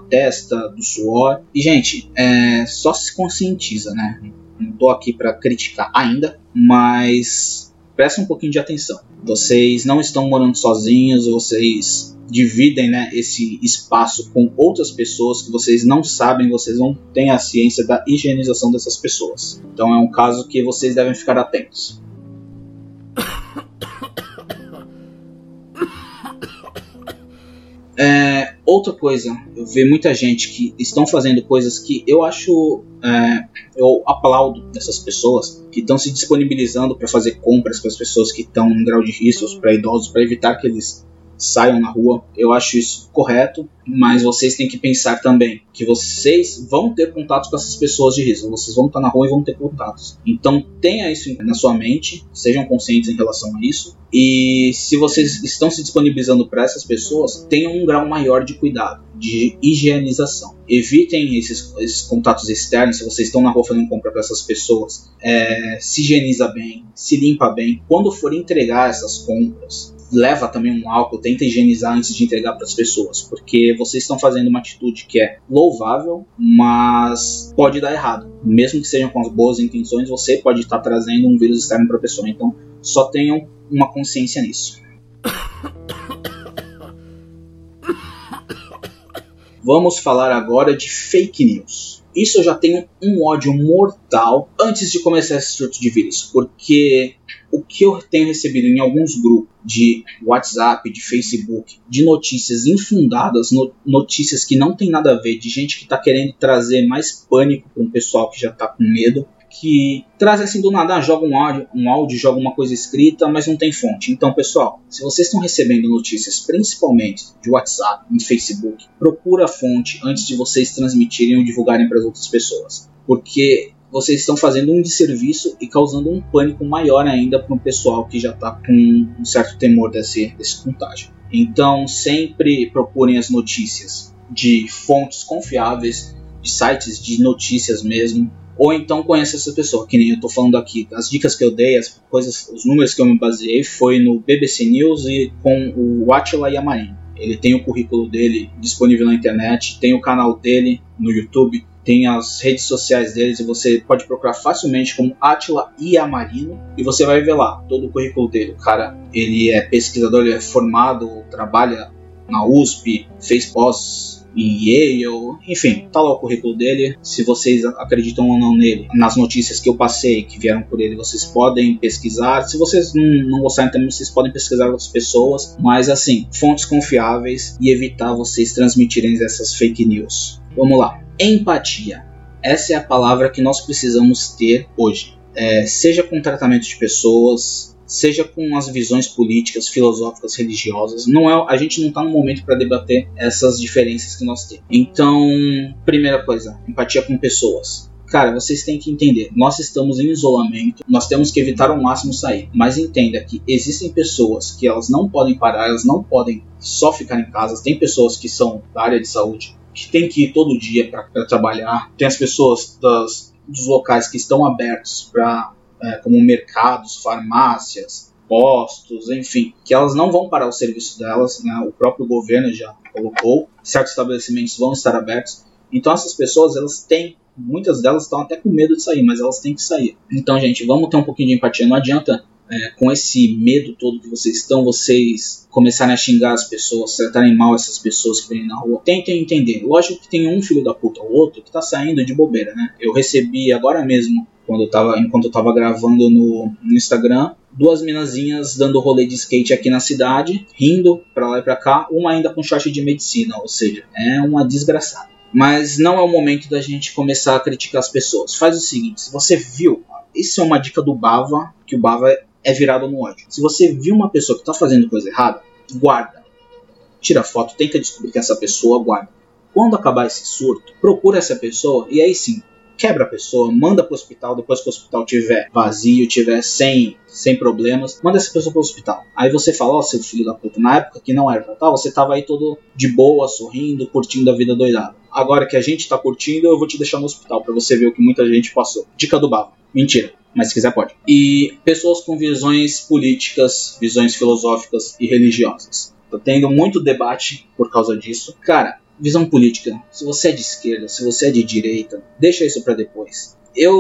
testa, do suor. E gente, é, só se conscientiza, né? Não tô aqui para criticar ainda, mas presta um pouquinho de atenção. Vocês não estão morando sozinhos, vocês dividem né, esse espaço com outras pessoas que vocês não sabem, vocês não têm a ciência da higienização dessas pessoas. Então é um caso que vocês devem ficar atentos. É, outra coisa, eu vejo muita gente que estão fazendo coisas que eu acho, é, eu aplaudo dessas pessoas que estão se disponibilizando para fazer compras para as pessoas que estão em grau de risco, para idosos, para evitar que eles saiam na rua. Eu acho isso correto, mas vocês têm que pensar também que vocês vão ter contatos com essas pessoas de risco. Vocês vão estar na rua e vão ter contatos. Então tenha isso na sua mente, sejam conscientes em relação a isso. E se vocês estão se disponibilizando para essas pessoas, tenham um grau maior de cuidado, de higienização. Evitem esses, esses contatos externos. Se vocês estão na rua fazendo compra para essas pessoas, é, se higieniza bem, se limpa bem. Quando for entregar essas compras, leva também um álcool, tenta higienizar antes de entregar para as pessoas, porque vocês estão fazendo uma atitude que é louvável, mas pode dar errado. Mesmo que sejam com as boas intenções, você pode estar trazendo um vírus externo para a pessoa. Então, só tenham uma consciência nisso. Vamos falar agora de fake news. Isso eu já tenho um ódio mortal antes de começar esse surto de vírus, porque o que eu tenho recebido em alguns grupos de WhatsApp, de Facebook, de notícias infundadas, no, notícias que não tem nada a ver, de gente que está querendo trazer mais pânico para um pessoal que já está com medo, que traz assim do nada, joga um áudio, um áudio, joga uma coisa escrita, mas não tem fonte. Então, pessoal, se vocês estão recebendo notícias, principalmente de WhatsApp, em Facebook, procura a fonte antes de vocês transmitirem ou divulgarem para as outras pessoas, porque vocês estão fazendo um desserviço e causando um pânico maior ainda para um pessoal que já está com um certo temor desse, desse contágio. Então, sempre procurem as notícias de fontes confiáveis, de sites de notícias mesmo, ou então conheça essa pessoa, que nem eu estou falando aqui. As dicas que eu dei, as coisas, os números que eu me baseei foi no BBC News e com o Atila Yamarin. Ele tem o currículo dele disponível na internet, tem o canal dele no YouTube, tem as redes sociais deles e você pode procurar facilmente como Atila Iamarino e você vai ver lá todo o currículo dele. O cara, ele é pesquisador, ele é formado, trabalha na USP, fez pós em Yale, enfim, tá lá o currículo dele. Se vocês acreditam ou não nele, nas notícias que eu passei, que vieram por ele, vocês podem pesquisar. Se vocês não, não gostarem também, vocês podem pesquisar outras pessoas, mas assim, fontes confiáveis e evitar vocês transmitirem essas fake news. Vamos lá. Empatia. Essa é a palavra que nós precisamos ter hoje. É, seja com tratamento de pessoas, seja com as visões políticas, filosóficas, religiosas. Não é, a gente não está no momento para debater essas diferenças que nós temos. Então, primeira coisa, empatia com pessoas. Cara, vocês têm que entender, nós estamos em isolamento, nós temos que evitar ao máximo sair. Mas entenda que existem pessoas que elas não podem parar, elas não podem só ficar em casa. Tem pessoas que são da área de saúde que tem que ir todo dia para trabalhar, tem as pessoas das, dos locais que estão abertos para é, como mercados, farmácias, postos, enfim, que elas não vão parar o serviço delas, né? o próprio governo já colocou, certos estabelecimentos vão estar abertos. Então essas pessoas elas têm muitas delas estão até com medo de sair, mas elas têm que sair. Então, gente, vamos ter um pouquinho de empatia. Não adianta é, com esse medo todo que vocês estão, vocês começarem a xingar as pessoas, tratarem mal essas pessoas que vêm na rua. Tentem entender. Lógico que tem um filho da puta ou outro que tá saindo de bobeira, né? Eu recebi agora mesmo, quando eu tava, enquanto eu tava gravando no, no Instagram, duas minazinhas dando rolê de skate aqui na cidade, rindo pra lá e pra cá, uma ainda com short de medicina, ou seja, é uma desgraçada. Mas não é o momento da gente começar a criticar as pessoas. Faz o seguinte, se você viu, isso é uma dica do Bava, que o Bava é virado no ódio. Se você viu uma pessoa que está fazendo coisa errada, guarda. Tira foto, tenta descobrir que essa pessoa, guarda. Quando acabar esse surto, procura essa pessoa e aí sim, quebra a pessoa, manda para o hospital, depois que o hospital tiver vazio, tiver sem, sem problemas, manda essa pessoa para o hospital. Aí você fala, ó, oh, seu filho da puta, na época que não era pra tal, você tava aí todo de boa, sorrindo, curtindo a vida doidada. Agora que a gente tá curtindo, eu vou te deixar no hospital para você ver o que muita gente passou. Dica do Bava. Mentira mas se quiser pode. E pessoas com visões políticas, visões filosóficas e religiosas. Tá tendo muito debate por causa disso. Cara, visão política. Se você é de esquerda, se você é de direita, deixa isso para depois. Eu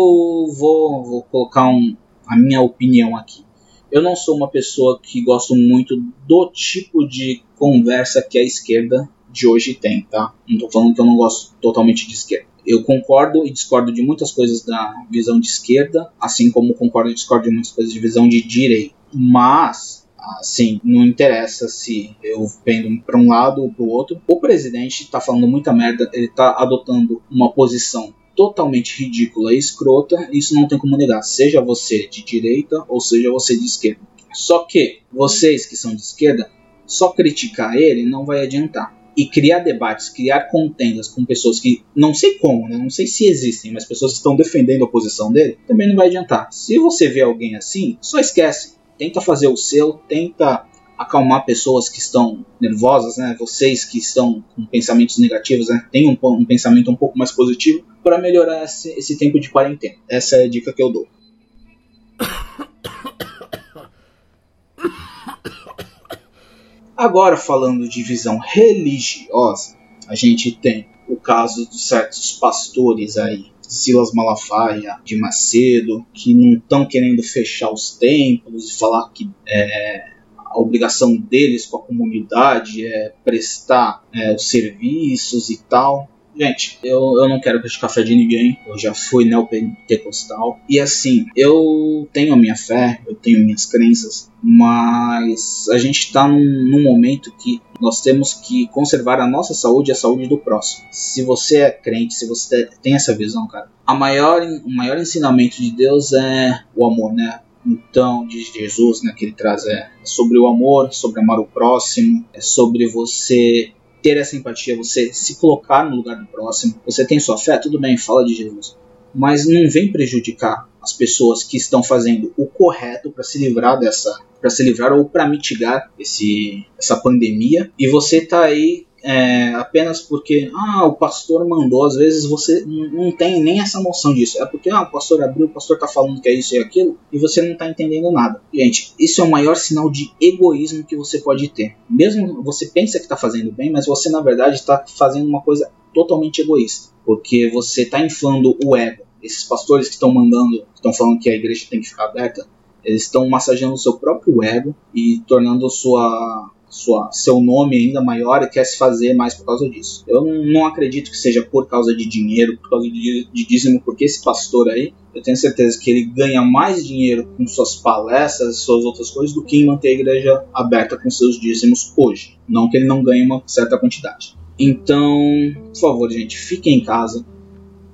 vou, vou colocar um, a minha opinião aqui. Eu não sou uma pessoa que gosto muito do tipo de conversa que a esquerda de hoje tem, tá? Não tô falando que eu não gosto totalmente de esquerda. Eu concordo e discordo de muitas coisas da visão de esquerda, assim como concordo e discordo de muitas coisas de visão de direita. Mas, assim, não interessa se eu pendo para um lado ou para o outro. O presidente está falando muita merda, ele está adotando uma posição totalmente ridícula e escrota, isso não tem como negar, seja você de direita ou seja você de esquerda. Só que vocês que são de esquerda, só criticar ele não vai adiantar e criar debates, criar contendas com pessoas que não sei como, né? não sei se existem, mas pessoas que estão defendendo a posição dele, também não vai adiantar. Se você vê alguém assim, só esquece. Tenta fazer o seu, tenta acalmar pessoas que estão nervosas, né? Vocês que estão com pensamentos negativos, né? Tem um, um pensamento um pouco mais positivo para melhorar esse, esse tempo de quarentena. Essa é a dica que eu dou. Agora, falando de visão religiosa, a gente tem o caso de certos pastores aí, Silas Malafaia, de Macedo, que não estão querendo fechar os templos e falar que é, a obrigação deles com a comunidade é prestar é, os serviços e tal. Gente, eu, eu não quero criticar a fé de ninguém, eu já fui neopentecostal. E assim, eu tenho a minha fé, eu tenho minhas crenças, mas a gente está num, num momento que nós temos que conservar a nossa saúde e a saúde do próximo. Se você é crente, se você tem essa visão, cara, a maior, o maior ensinamento de Deus é o amor, né? Então, de Jesus, né, que ele traz é sobre o amor, sobre amar o próximo, é sobre você ter essa empatia, você se colocar no lugar do próximo. Você tem sua fé, tudo bem, fala de Jesus. Mas não vem prejudicar as pessoas que estão fazendo o correto para se livrar dessa, para se livrar ou para mitigar esse, essa pandemia. E você tá aí é, apenas porque ah, o pastor mandou, às vezes você não tem nem essa noção disso. É porque ah, o pastor abriu, o pastor está falando que é isso e aquilo, e você não está entendendo nada. Gente, isso é o maior sinal de egoísmo que você pode ter. Mesmo você pensa que está fazendo bem, mas você na verdade está fazendo uma coisa totalmente egoísta. Porque você está inflando o ego. Esses pastores que estão mandando, estão falando que a igreja tem que ficar aberta, eles estão massageando o seu próprio ego e tornando sua sua, seu nome ainda maior e quer se fazer mais por causa disso. Eu não, acredito que seja por causa de dinheiro, por causa de, de dízimo, porque esse pastor aí, eu tenho certeza que ele ganha mais dinheiro com suas palestras e suas outras coisas do que em manter a igreja aberta com seus dízimos hoje. Não que ele não ganhe uma certa quantidade. Então, por favor, gente, fiquem em casa.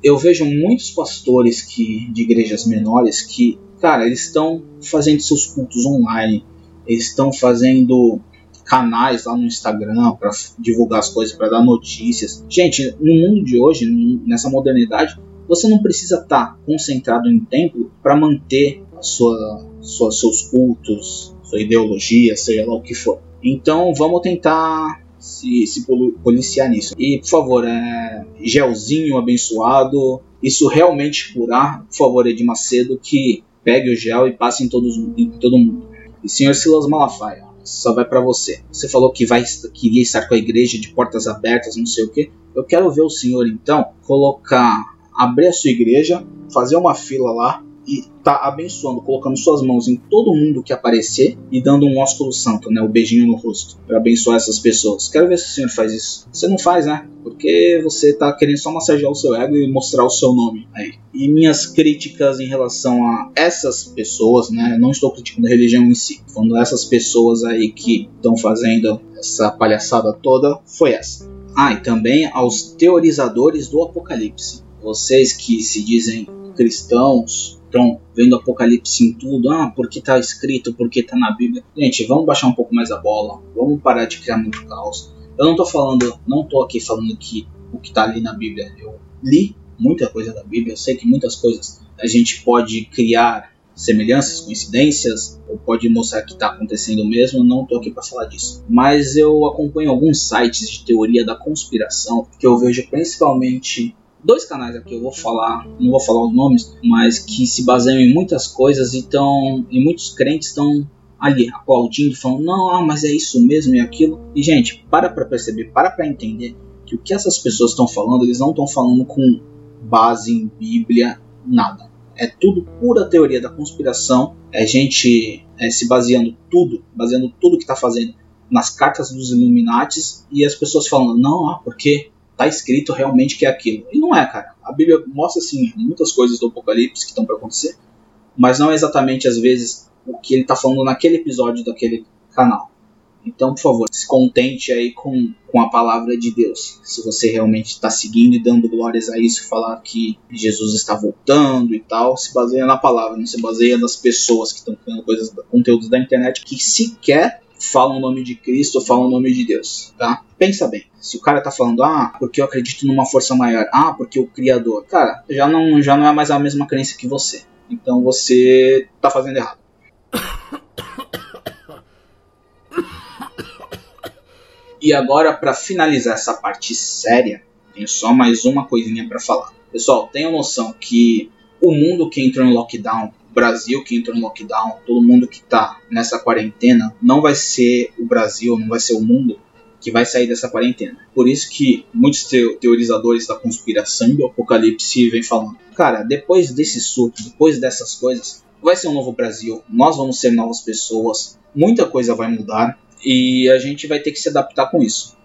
Eu vejo muitos pastores que de igrejas menores que, cara, eles estão fazendo seus cultos online, eles estão fazendo canais lá no Instagram para divulgar as coisas, para dar notícias. Gente, no mundo de hoje, nessa modernidade, você não precisa estar tá concentrado em templo para manter sua, sua, seus cultos, sua ideologia, seja lá o que for. Então vamos tentar se, se policiar nisso. E, por favor, é, gelzinho abençoado. Isso realmente curar, por favor, Edir Macedo, que pegue o gel e passe em, todos, em todo mundo. E senhor Silas Malafaia, só vai pra você. Você falou que vai, queria estar com a igreja de portas abertas, não sei o que. Eu quero ver o senhor então colocar, abrir a sua igreja, fazer uma fila lá e tá abençoando, colocando suas mãos em todo mundo que aparecer e dando um ósculo santo, né, o beijinho no rosto, para abençoar essas pessoas. Quero ver se o senhor faz isso. Você não faz, né? Porque você tá querendo só massagear o seu ego e mostrar o seu nome aí. E minhas críticas em relação a essas pessoas, né? Não estou criticando a religião em si. Quando essas pessoas aí que estão fazendo essa palhaçada toda, foi essa. Ah, e também aos teorizadores do Apocalipse. Vocês que se dizem cristãos, estão vendo Apocalipse em tudo, ah, porque tá escrito, porque tá na Bíblia. Gente, vamos baixar um pouco mais a bola, vamos parar de criar muito caos. Eu não tô falando, não tô aqui falando que o que tá ali na Bíblia. Eu li muita coisa da Bíblia, eu sei que muitas coisas a gente pode criar semelhanças, coincidências, ou pode mostrar que está acontecendo mesmo, não estou aqui para falar disso. Mas eu acompanho alguns sites de teoria da conspiração que eu vejo principalmente dois canais aqui, eu vou falar, não vou falar os nomes, mas que se baseiam em muitas coisas e, tão, e muitos crentes estão ali aplaudindo, falando, não, ah, mas é isso mesmo e aquilo. E gente, para para perceber, para para entender que o que essas pessoas estão falando, eles não estão falando com base em Bíblia, nada. É tudo pura teoria da conspiração. É gente é, se baseando tudo, baseando tudo que está fazendo nas cartas dos Illuminates e as pessoas falando, não, ah, porque tá escrito realmente que é aquilo. E não é, cara. A Bíblia mostra assim muitas coisas do Apocalipse que estão para acontecer, mas não é exatamente às vezes o que ele tá falando naquele episódio daquele canal. Então, por favor, se contente aí com, com a palavra de Deus. Se você realmente está seguindo e dando glórias a isso, falar que Jesus está voltando e tal, se baseia na palavra, não se baseia nas pessoas que estão criando coisas, conteúdos da internet que sequer falam o nome de Cristo, falam o nome de Deus, tá? Pensa bem. Se o cara tá falando, ah, porque eu acredito numa força maior, ah, porque o Criador, cara, já não, já não é mais a mesma crença que você. Então você tá fazendo errado. E agora, para finalizar essa parte séria, tenho só mais uma coisinha para falar. Pessoal, tenham noção que o mundo que entrou em lockdown, o Brasil que entrou em lockdown, todo mundo que tá nessa quarentena, não vai ser o Brasil, não vai ser o mundo que vai sair dessa quarentena. Por isso que muitos teorizadores da conspiração e do apocalipse vêm falando: cara, depois desse surto, depois dessas coisas, vai ser um novo Brasil, nós vamos ser novas pessoas, muita coisa vai mudar e a gente vai ter que se adaptar com isso.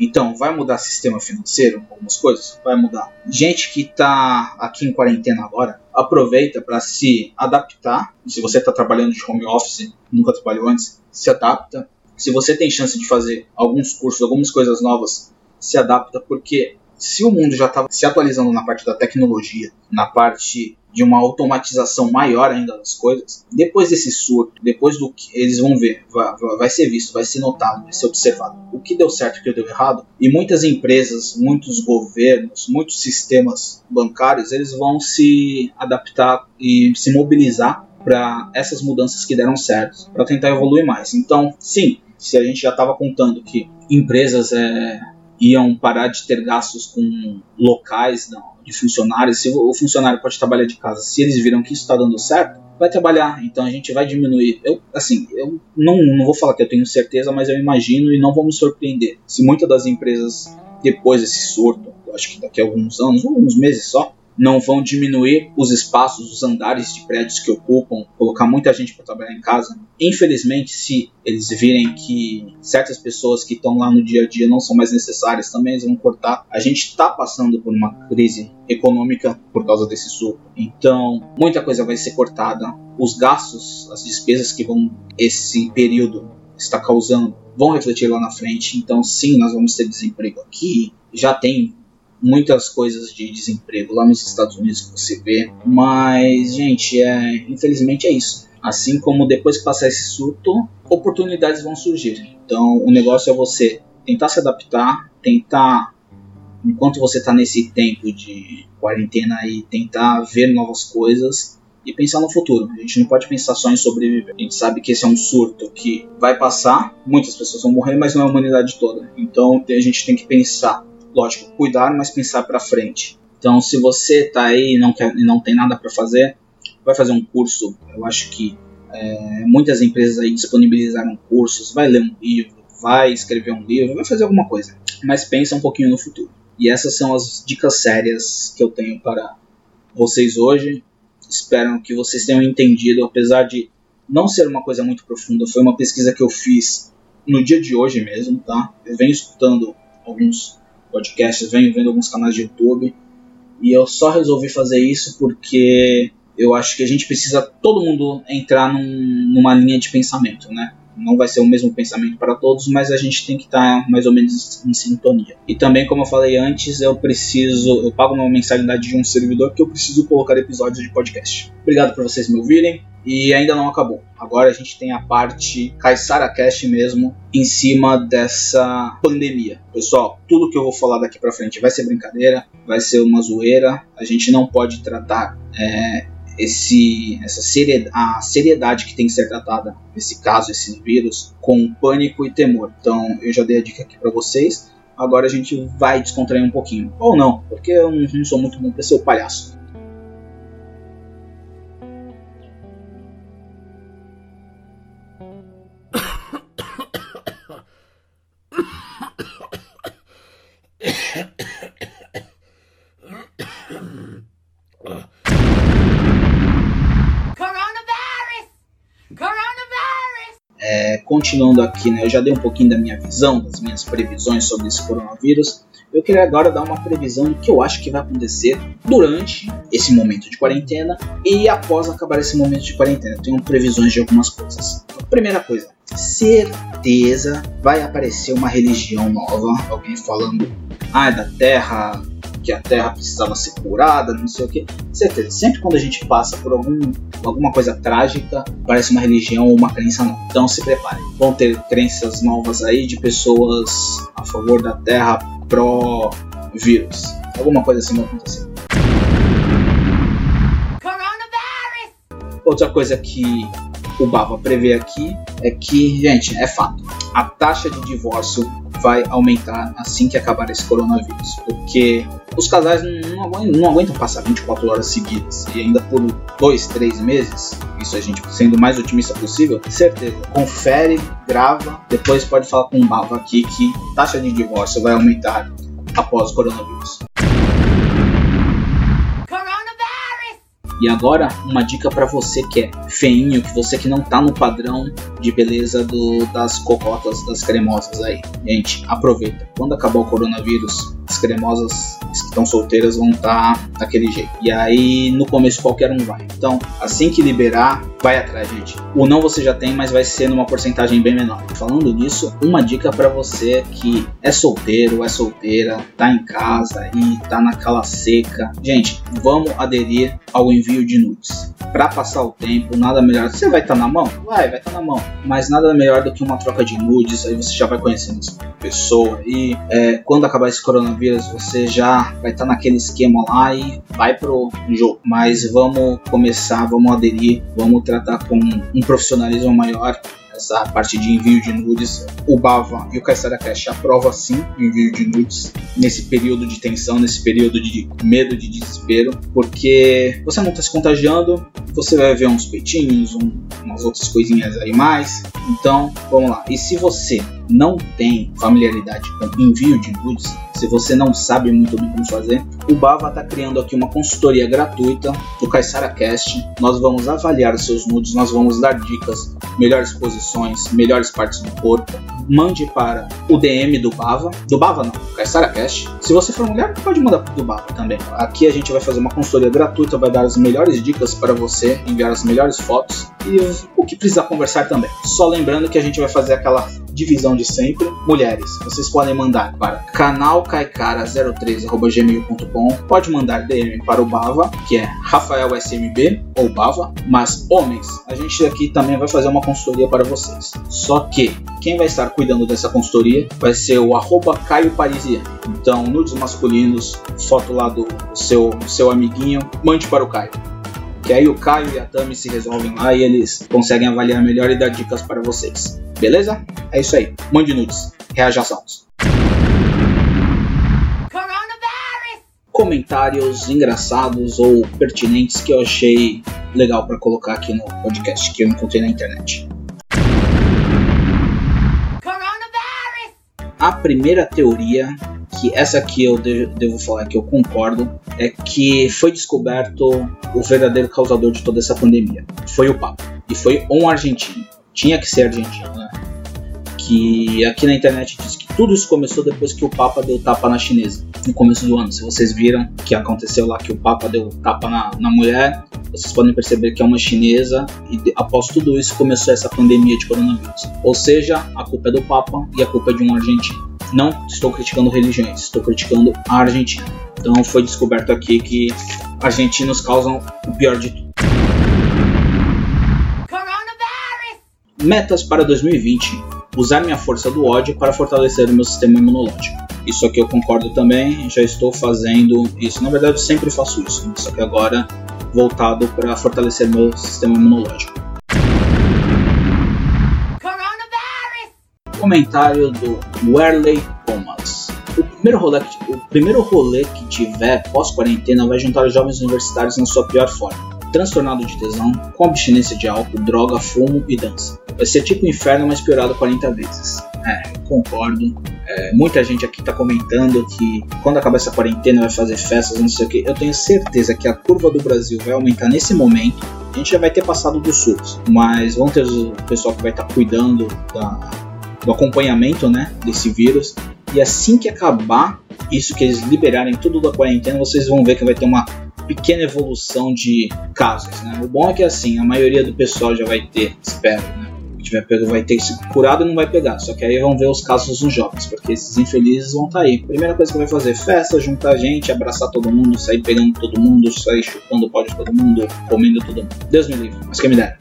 Então, vai mudar sistema financeiro, algumas coisas? Vai mudar. Gente que está aqui em quarentena agora, aproveita para se adaptar. Se você está trabalhando de home office, nunca trabalhou antes, se adapta. Se você tem chance de fazer alguns cursos, algumas coisas novas, se adapta, porque se o mundo já estava se atualizando na parte da tecnologia, na parte de uma automatização maior ainda das coisas, depois desse surto, depois do que eles vão ver, vai, vai ser visto, vai ser notado, vai ser observado o que deu certo e o que deu errado, e muitas empresas, muitos governos, muitos sistemas bancários, eles vão se adaptar e se mobilizar para essas mudanças que deram certo, para tentar evoluir mais. Então, sim, se a gente já estava contando que empresas é, iam parar de ter gastos com locais não, de funcionários. Se o funcionário pode trabalhar de casa, se eles viram que isso está dando certo, vai trabalhar. Então a gente vai diminuir. Eu, assim, eu não, não vou falar que eu tenho certeza, mas eu imagino e não vou me surpreender se muitas das empresas depois desse surto, acho que daqui a alguns anos, alguns meses só, não vão diminuir os espaços, os andares de prédios que ocupam, colocar muita gente para trabalhar em casa. Infelizmente, se eles virem que certas pessoas que estão lá no dia a dia não são mais necessárias, também eles vão cortar. A gente está passando por uma crise econômica por causa desse surto. Então, muita coisa vai ser cortada. Os gastos, as despesas que vão esse período está causando vão refletir lá na frente. Então, sim, nós vamos ter desemprego aqui. Já tem muitas coisas de desemprego lá nos Estados Unidos que você vê, mas gente, é, infelizmente é isso. Assim como depois que passar esse surto, oportunidades vão surgir. Então o negócio é você tentar se adaptar, tentar enquanto você está nesse tempo de quarentena aí, tentar ver novas coisas e pensar no futuro. A gente não pode pensar só em sobreviver. A gente sabe que esse é um surto que vai passar, muitas pessoas vão morrer, mas não é a humanidade toda. Então a gente tem que pensar, lógico, cuidar, mas pensar para frente. Então, se você tá aí e não, quer, não tem nada para fazer, vai fazer um curso. Eu acho que é, muitas empresas aí disponibilizaram cursos, vai ler um livro, vai escrever um livro, vai fazer alguma coisa. Mas pensa um pouquinho no futuro. E essas são as dicas sérias que eu tenho para vocês hoje. Espero que vocês tenham entendido, apesar de não ser uma coisa muito profunda. Foi uma pesquisa que eu fiz no dia de hoje mesmo, tá? Eu venho escutando alguns podcasts, venho vendo alguns canais de YouTube e eu só resolvi fazer isso porque eu acho que a gente precisa todo mundo entrar num, numa linha de pensamento, né? Não vai ser o mesmo pensamento para todos, mas a gente tem que estar tá mais ou menos em sintonia. E também, como eu falei antes, eu preciso, eu pago uma mensalidade de um servidor que eu preciso colocar episódios de podcast. Obrigado por vocês me ouvirem. E ainda não acabou. Agora a gente tem a parte Kaisara Cast mesmo em cima dessa pandemia. Pessoal, tudo que eu vou falar daqui para frente vai ser brincadeira, vai ser uma zoeira. A gente não pode tratar é, esse, essa seriedade, a seriedade que tem que ser tratada nesse caso, esse vírus, com pânico e temor. Então eu já dei a dica aqui para vocês. Agora a gente vai descontrair um pouquinho. Ou não, porque eu não sou muito bom para ser o palhaço. Continuando aqui, né, eu já dei um pouquinho da minha visão, das minhas previsões sobre esse coronavírus. Eu queria agora dar uma previsão do que eu acho que vai acontecer durante esse momento de quarentena e após acabar esse momento de quarentena. Eu tenho previsões de algumas coisas. Primeira coisa, certeza vai aparecer uma religião nova, alguém falando, ah, é da Terra, que a Terra precisava ser curada, não sei o que. Certeza, sempre quando a gente passa por algum, alguma coisa trágica, parece uma religião ou uma crença nova. Então se preparem. Vão ter crenças novas aí de pessoas a favor da Terra pró-vírus. Alguma coisa assim vai acontecer. Outra coisa que o Baba prevê aqui é que, gente, é fato. A taxa de divórcio vai aumentar assim que acabar esse coronavírus, porque os casais não aguentam, não aguentam passar 24 horas seguidas e ainda por dois, três meses. Isso a gente sendo o mais otimista possível, certeza. Confere, grava, depois pode falar com o Bava aqui que taxa de divórcio vai aumentar após o coronavírus. E agora, uma dica para você que é feinho, que você que não tá no padrão de beleza do, das cocotas, das cremosas aí. Gente, aproveita. Quando acabar o coronavírus, as cremosas que estão solteiras vão estar tá daquele jeito. E aí, no começo, qualquer um vai. Então, assim que liberar, vai atrás, gente. O não você já tem, mas vai ser numa porcentagem bem menor. Falando nisso, uma dica para você que é solteiro, é solteira, tá em casa e tá naquela seca. Gente, vamos aderir ao envio de nudes. Para passar o tempo, nada melhor. Você vai estar tá na mão? Vai, vai estar tá na mão. Mas nada melhor do que uma troca de nudes. Aí você já vai conhecendo essa pessoa. E é, quando acabar esse coronavírus, você já vai estar tá naquele esquema lá e vai pro jogo. Mas vamos começar, vamos aderir, vamos tratar com um profissionalismo maior essa parte de envio de nudes. O Bava e o Kaysara Cash aprovam sim o envio de nudes nesse período de tensão, nesse período de medo, de desespero, porque você não está se contagiando, você vai ver uns peitinhos, um, umas outras coisinhas aí mais. Então, vamos lá. E se você não tem familiaridade com envio de nudes, se você não sabe muito bem como fazer, o Bava está criando aqui uma consultoria gratuita do Kaysara Cast. Nós vamos avaliar seus nudes, nós vamos dar dicas, melhores posições, melhores partes do corpo. Mande para o DM do Bava, do Bava não, do Kaysara Cast. Se você for mulher, pode mandar para o Bava também. Aqui a gente vai fazer uma consultoria gratuita, vai dar as melhores dicas para você, enviar as melhores fotos e o que precisar conversar também. Só lembrando que a gente vai fazer aquela divisão de sempre. Mulheres, vocês podem mandar para canalcaicara03@gmail.com. Pode mandar DM para o Bava, que é Rafael SMB ou Bava. Mas homens, a gente aqui também vai fazer uma consultoria para vocês. Só que quem vai estar cuidando dessa consultoria vai ser o arroba Caio Parisian. Então, nudes masculinos, foto lá do seu, seu amiguinho, mande para o Caio. Que aí o Caio e a Tami se resolvem lá e eles conseguem avaliar melhor e dar dicas para vocês. Beleza? É isso aí. Mande nudes. Reaja. Coronavirus! Comentários engraçados ou pertinentes que eu achei legal para colocar aqui no podcast que eu encontrei na internet. Coronavirus! A primeira teoria, que essa aqui eu de- devo falar que eu concordo, é que foi descoberto o verdadeiro causador de toda essa pandemia. Foi o Papa. E foi um argentino. Tinha que ser argentino, né? Que aqui na internet diz que tudo isso começou depois que o Papa deu tapa na chinesa. No começo do ano. Se vocês viram o que aconteceu lá, que o Papa deu tapa na, na mulher, vocês podem perceber que é uma chinesa e após tudo isso começou essa pandemia de coronavírus. Ou seja, a culpa é do Papa e a culpa é de um argentino. Não estou criticando religiões, estou criticando a Argentina. Então foi descoberto aqui que argentinos causam o pior de tudo. Metas para 2020: usar minha força do ódio para fortalecer o meu sistema imunológico. Isso aqui eu concordo também, já estou fazendo isso. Na verdade, eu sempre faço isso, só que agora voltado para fortalecer meu sistema imunológico. Comentário do Werley Thomas. O primeiro rolê que, o primeiro rolê que tiver pós-quarentena vai juntar os jovens universitários na sua pior forma. Transtornado de tesão, com abstinência de álcool, droga, fumo e dança. Vai ser tipo o inferno, mas piorado 40 vezes. É, concordo. É, muita gente aqui tá comentando que quando acabar essa quarentena vai fazer festas, não sei o que. Eu tenho certeza que a curva do Brasil vai aumentar nesse momento. A gente já vai ter passado dos surtos, mas vão ter o pessoal que vai estar cuidando da, do acompanhamento né, desse vírus. E assim que acabar isso, que eles liberarem tudo da quarentena, vocês vão ver que vai ter uma pequena evolução de casos. Né? O bom é que assim, a maioria do pessoal já vai ter, espero, né? Que tiver pego vai ter se curado e não vai pegar. Só que aí vão ver os casos nos jovens, porque esses infelizes vão estar aí. Primeira coisa que vai fazer festa, juntar gente, abraçar todo mundo, sair pegando todo mundo, sair chupando o pau de todo mundo, comendo todo mundo. Deus me livre, mas quem me dera.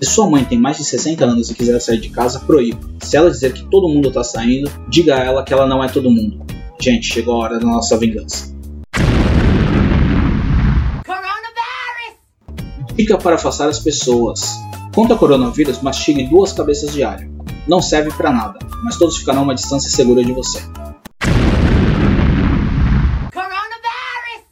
Se sua mãe tem mais de 60 anos e quiser sair de casa, proíba. Se ela dizer que todo mundo tá saindo, diga a ela que ela não é todo mundo. Gente, chegou a hora da nossa vingança. Dica para afastar as pessoas. Contra coronavírus, mastigue duas cabeças de alho. Não serve para nada, mas todos ficarão a uma distância segura de você. Coronavirus!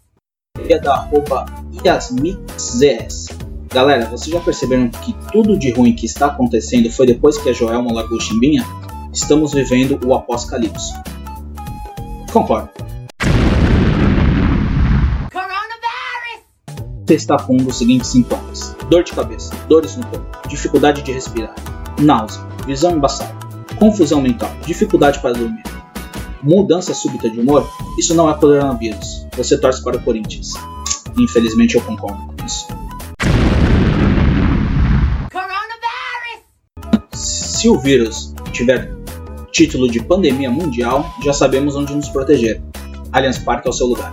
da arroba YasmixZS. Galera, vocês já perceberam que tudo de ruim que está acontecendo foi depois que a Joelma largou Chimbinha? Estamos vivendo o apocalipse. Concordo. Você está com um dos seguintes sintomas: dor de cabeça, dores no corpo, dificuldade de respirar, náusea, visão embaçada, confusão mental, dificuldade para dormir, mudança súbita de humor. Isso não é coronavírus. Você torce para o Corinthians. Infelizmente eu concordo com isso. Se o vírus tiver título de pandemia mundial, já sabemos onde nos proteger. Allianz Parque é o seu lugar.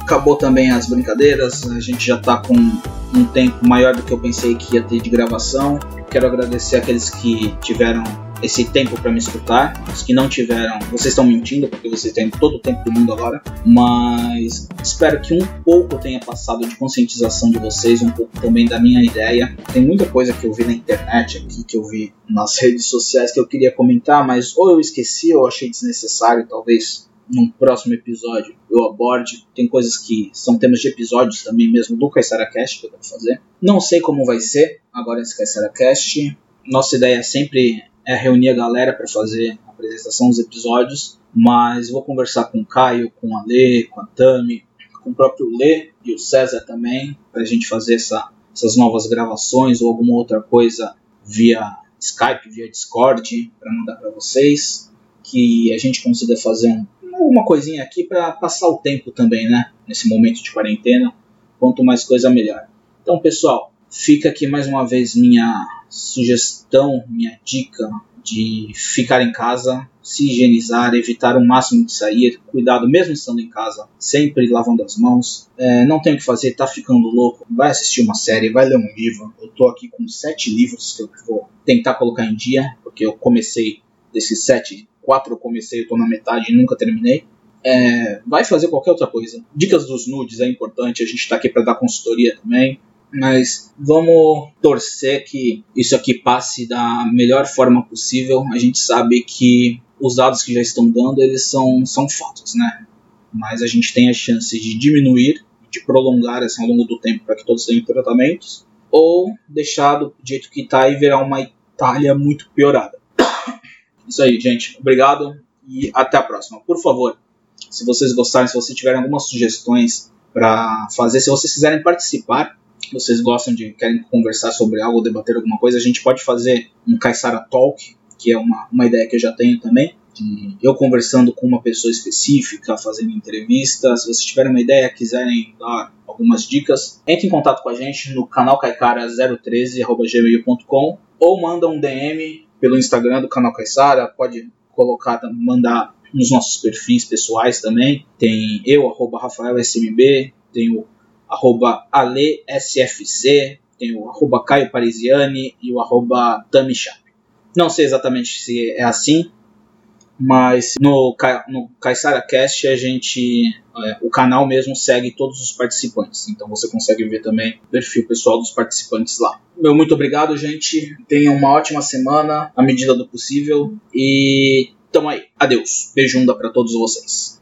Acabou também as brincadeiras, a gente já está com um tempo maior do que eu pensei que ia ter de gravação. Quero agradecer aqueles que tiveram esse tempo para me escutar. Os que não tiveram, vocês estão mentindo, porque vocês têm todo o tempo do mundo agora. Mas espero que um pouco tenha passado de conscientização de vocês, um pouco também da minha ideia. Tem muita coisa que eu vi na internet aqui, que eu vi nas redes sociais que eu queria comentar, mas ou eu esqueci ou achei desnecessário, talvez num próximo episódio eu aborde. Tem coisas que são temas de episódios também mesmo do Caissara Cast que eu quero fazer. Não sei como vai ser agora esse Caissara Cast. Nossa ideia sempre é reunir a galera para fazer a apresentação dos episódios, mas vou conversar com o Caio, com a Lê, com a Tami, com o próprio Lê e o César também, para a gente fazer essa, essas novas gravações ou alguma outra coisa via Skype, via Discord, para mandar para vocês, que a gente consiga fazer um, uma coisinha aqui para passar o tempo também, né? Nesse momento de quarentena, quanto mais coisa melhor. Então, pessoal, fica aqui mais uma vez minha sugestão, minha dica de ficar em casa, se higienizar, evitar o máximo de sair, cuidado mesmo estando em casa, sempre lavando as mãos. É, não tem o que fazer, tá ficando louco, vai assistir uma série, vai ler um livro. Eu tô aqui com sete livros que eu vou tentar colocar em dia, porque eu comecei desses sete, quatro eu comecei, eu tô na metade e nunca terminei. É, vai fazer qualquer outra coisa. Dicas dos nudes é importante, a gente está aqui para dar consultoria também. Mas vamos torcer que isso aqui passe da melhor forma possível. A gente sabe que os dados que já estão dando, eles são, são fatos, né? Mas a gente tem a chance de diminuir, de prolongar assim, ao longo do tempo para que todos tenham tratamentos, ou deixar do jeito que está e virar uma Itália muito piorada. Isso aí, gente. Obrigado e até a próxima. Por favor, se vocês gostarem, se vocês tiverem algumas sugestões para fazer, se vocês quiserem participar, vocês gostam de querem conversar sobre algo, debater alguma coisa, a gente pode fazer um Caissara Talk, que é uma, uma ideia que eu já tenho também, de eu conversando com uma pessoa específica, fazendo entrevista. Se vocês tiverem uma ideia, quiserem dar algumas dicas, entre em contato com a gente no canal caicara013@gmail.com ou manda um DM pelo Instagram do canal Caissara, pode colocar, mandar nos nossos perfis pessoais também. Tem eu, arroba RafaelSMB, tem o arroba AleSFC, tem o arroba Caio Parisiani e o arroba Tamichap. Não sei exatamente se é assim, mas no, no Caissara Cast a gente, é, o canal mesmo segue todos os participantes, então você consegue ver também o perfil pessoal dos participantes lá. Meu muito obrigado, gente. Tenham uma ótima semana, à medida do possível, e tamo aí. Adeus. Beijunda para todos vocês.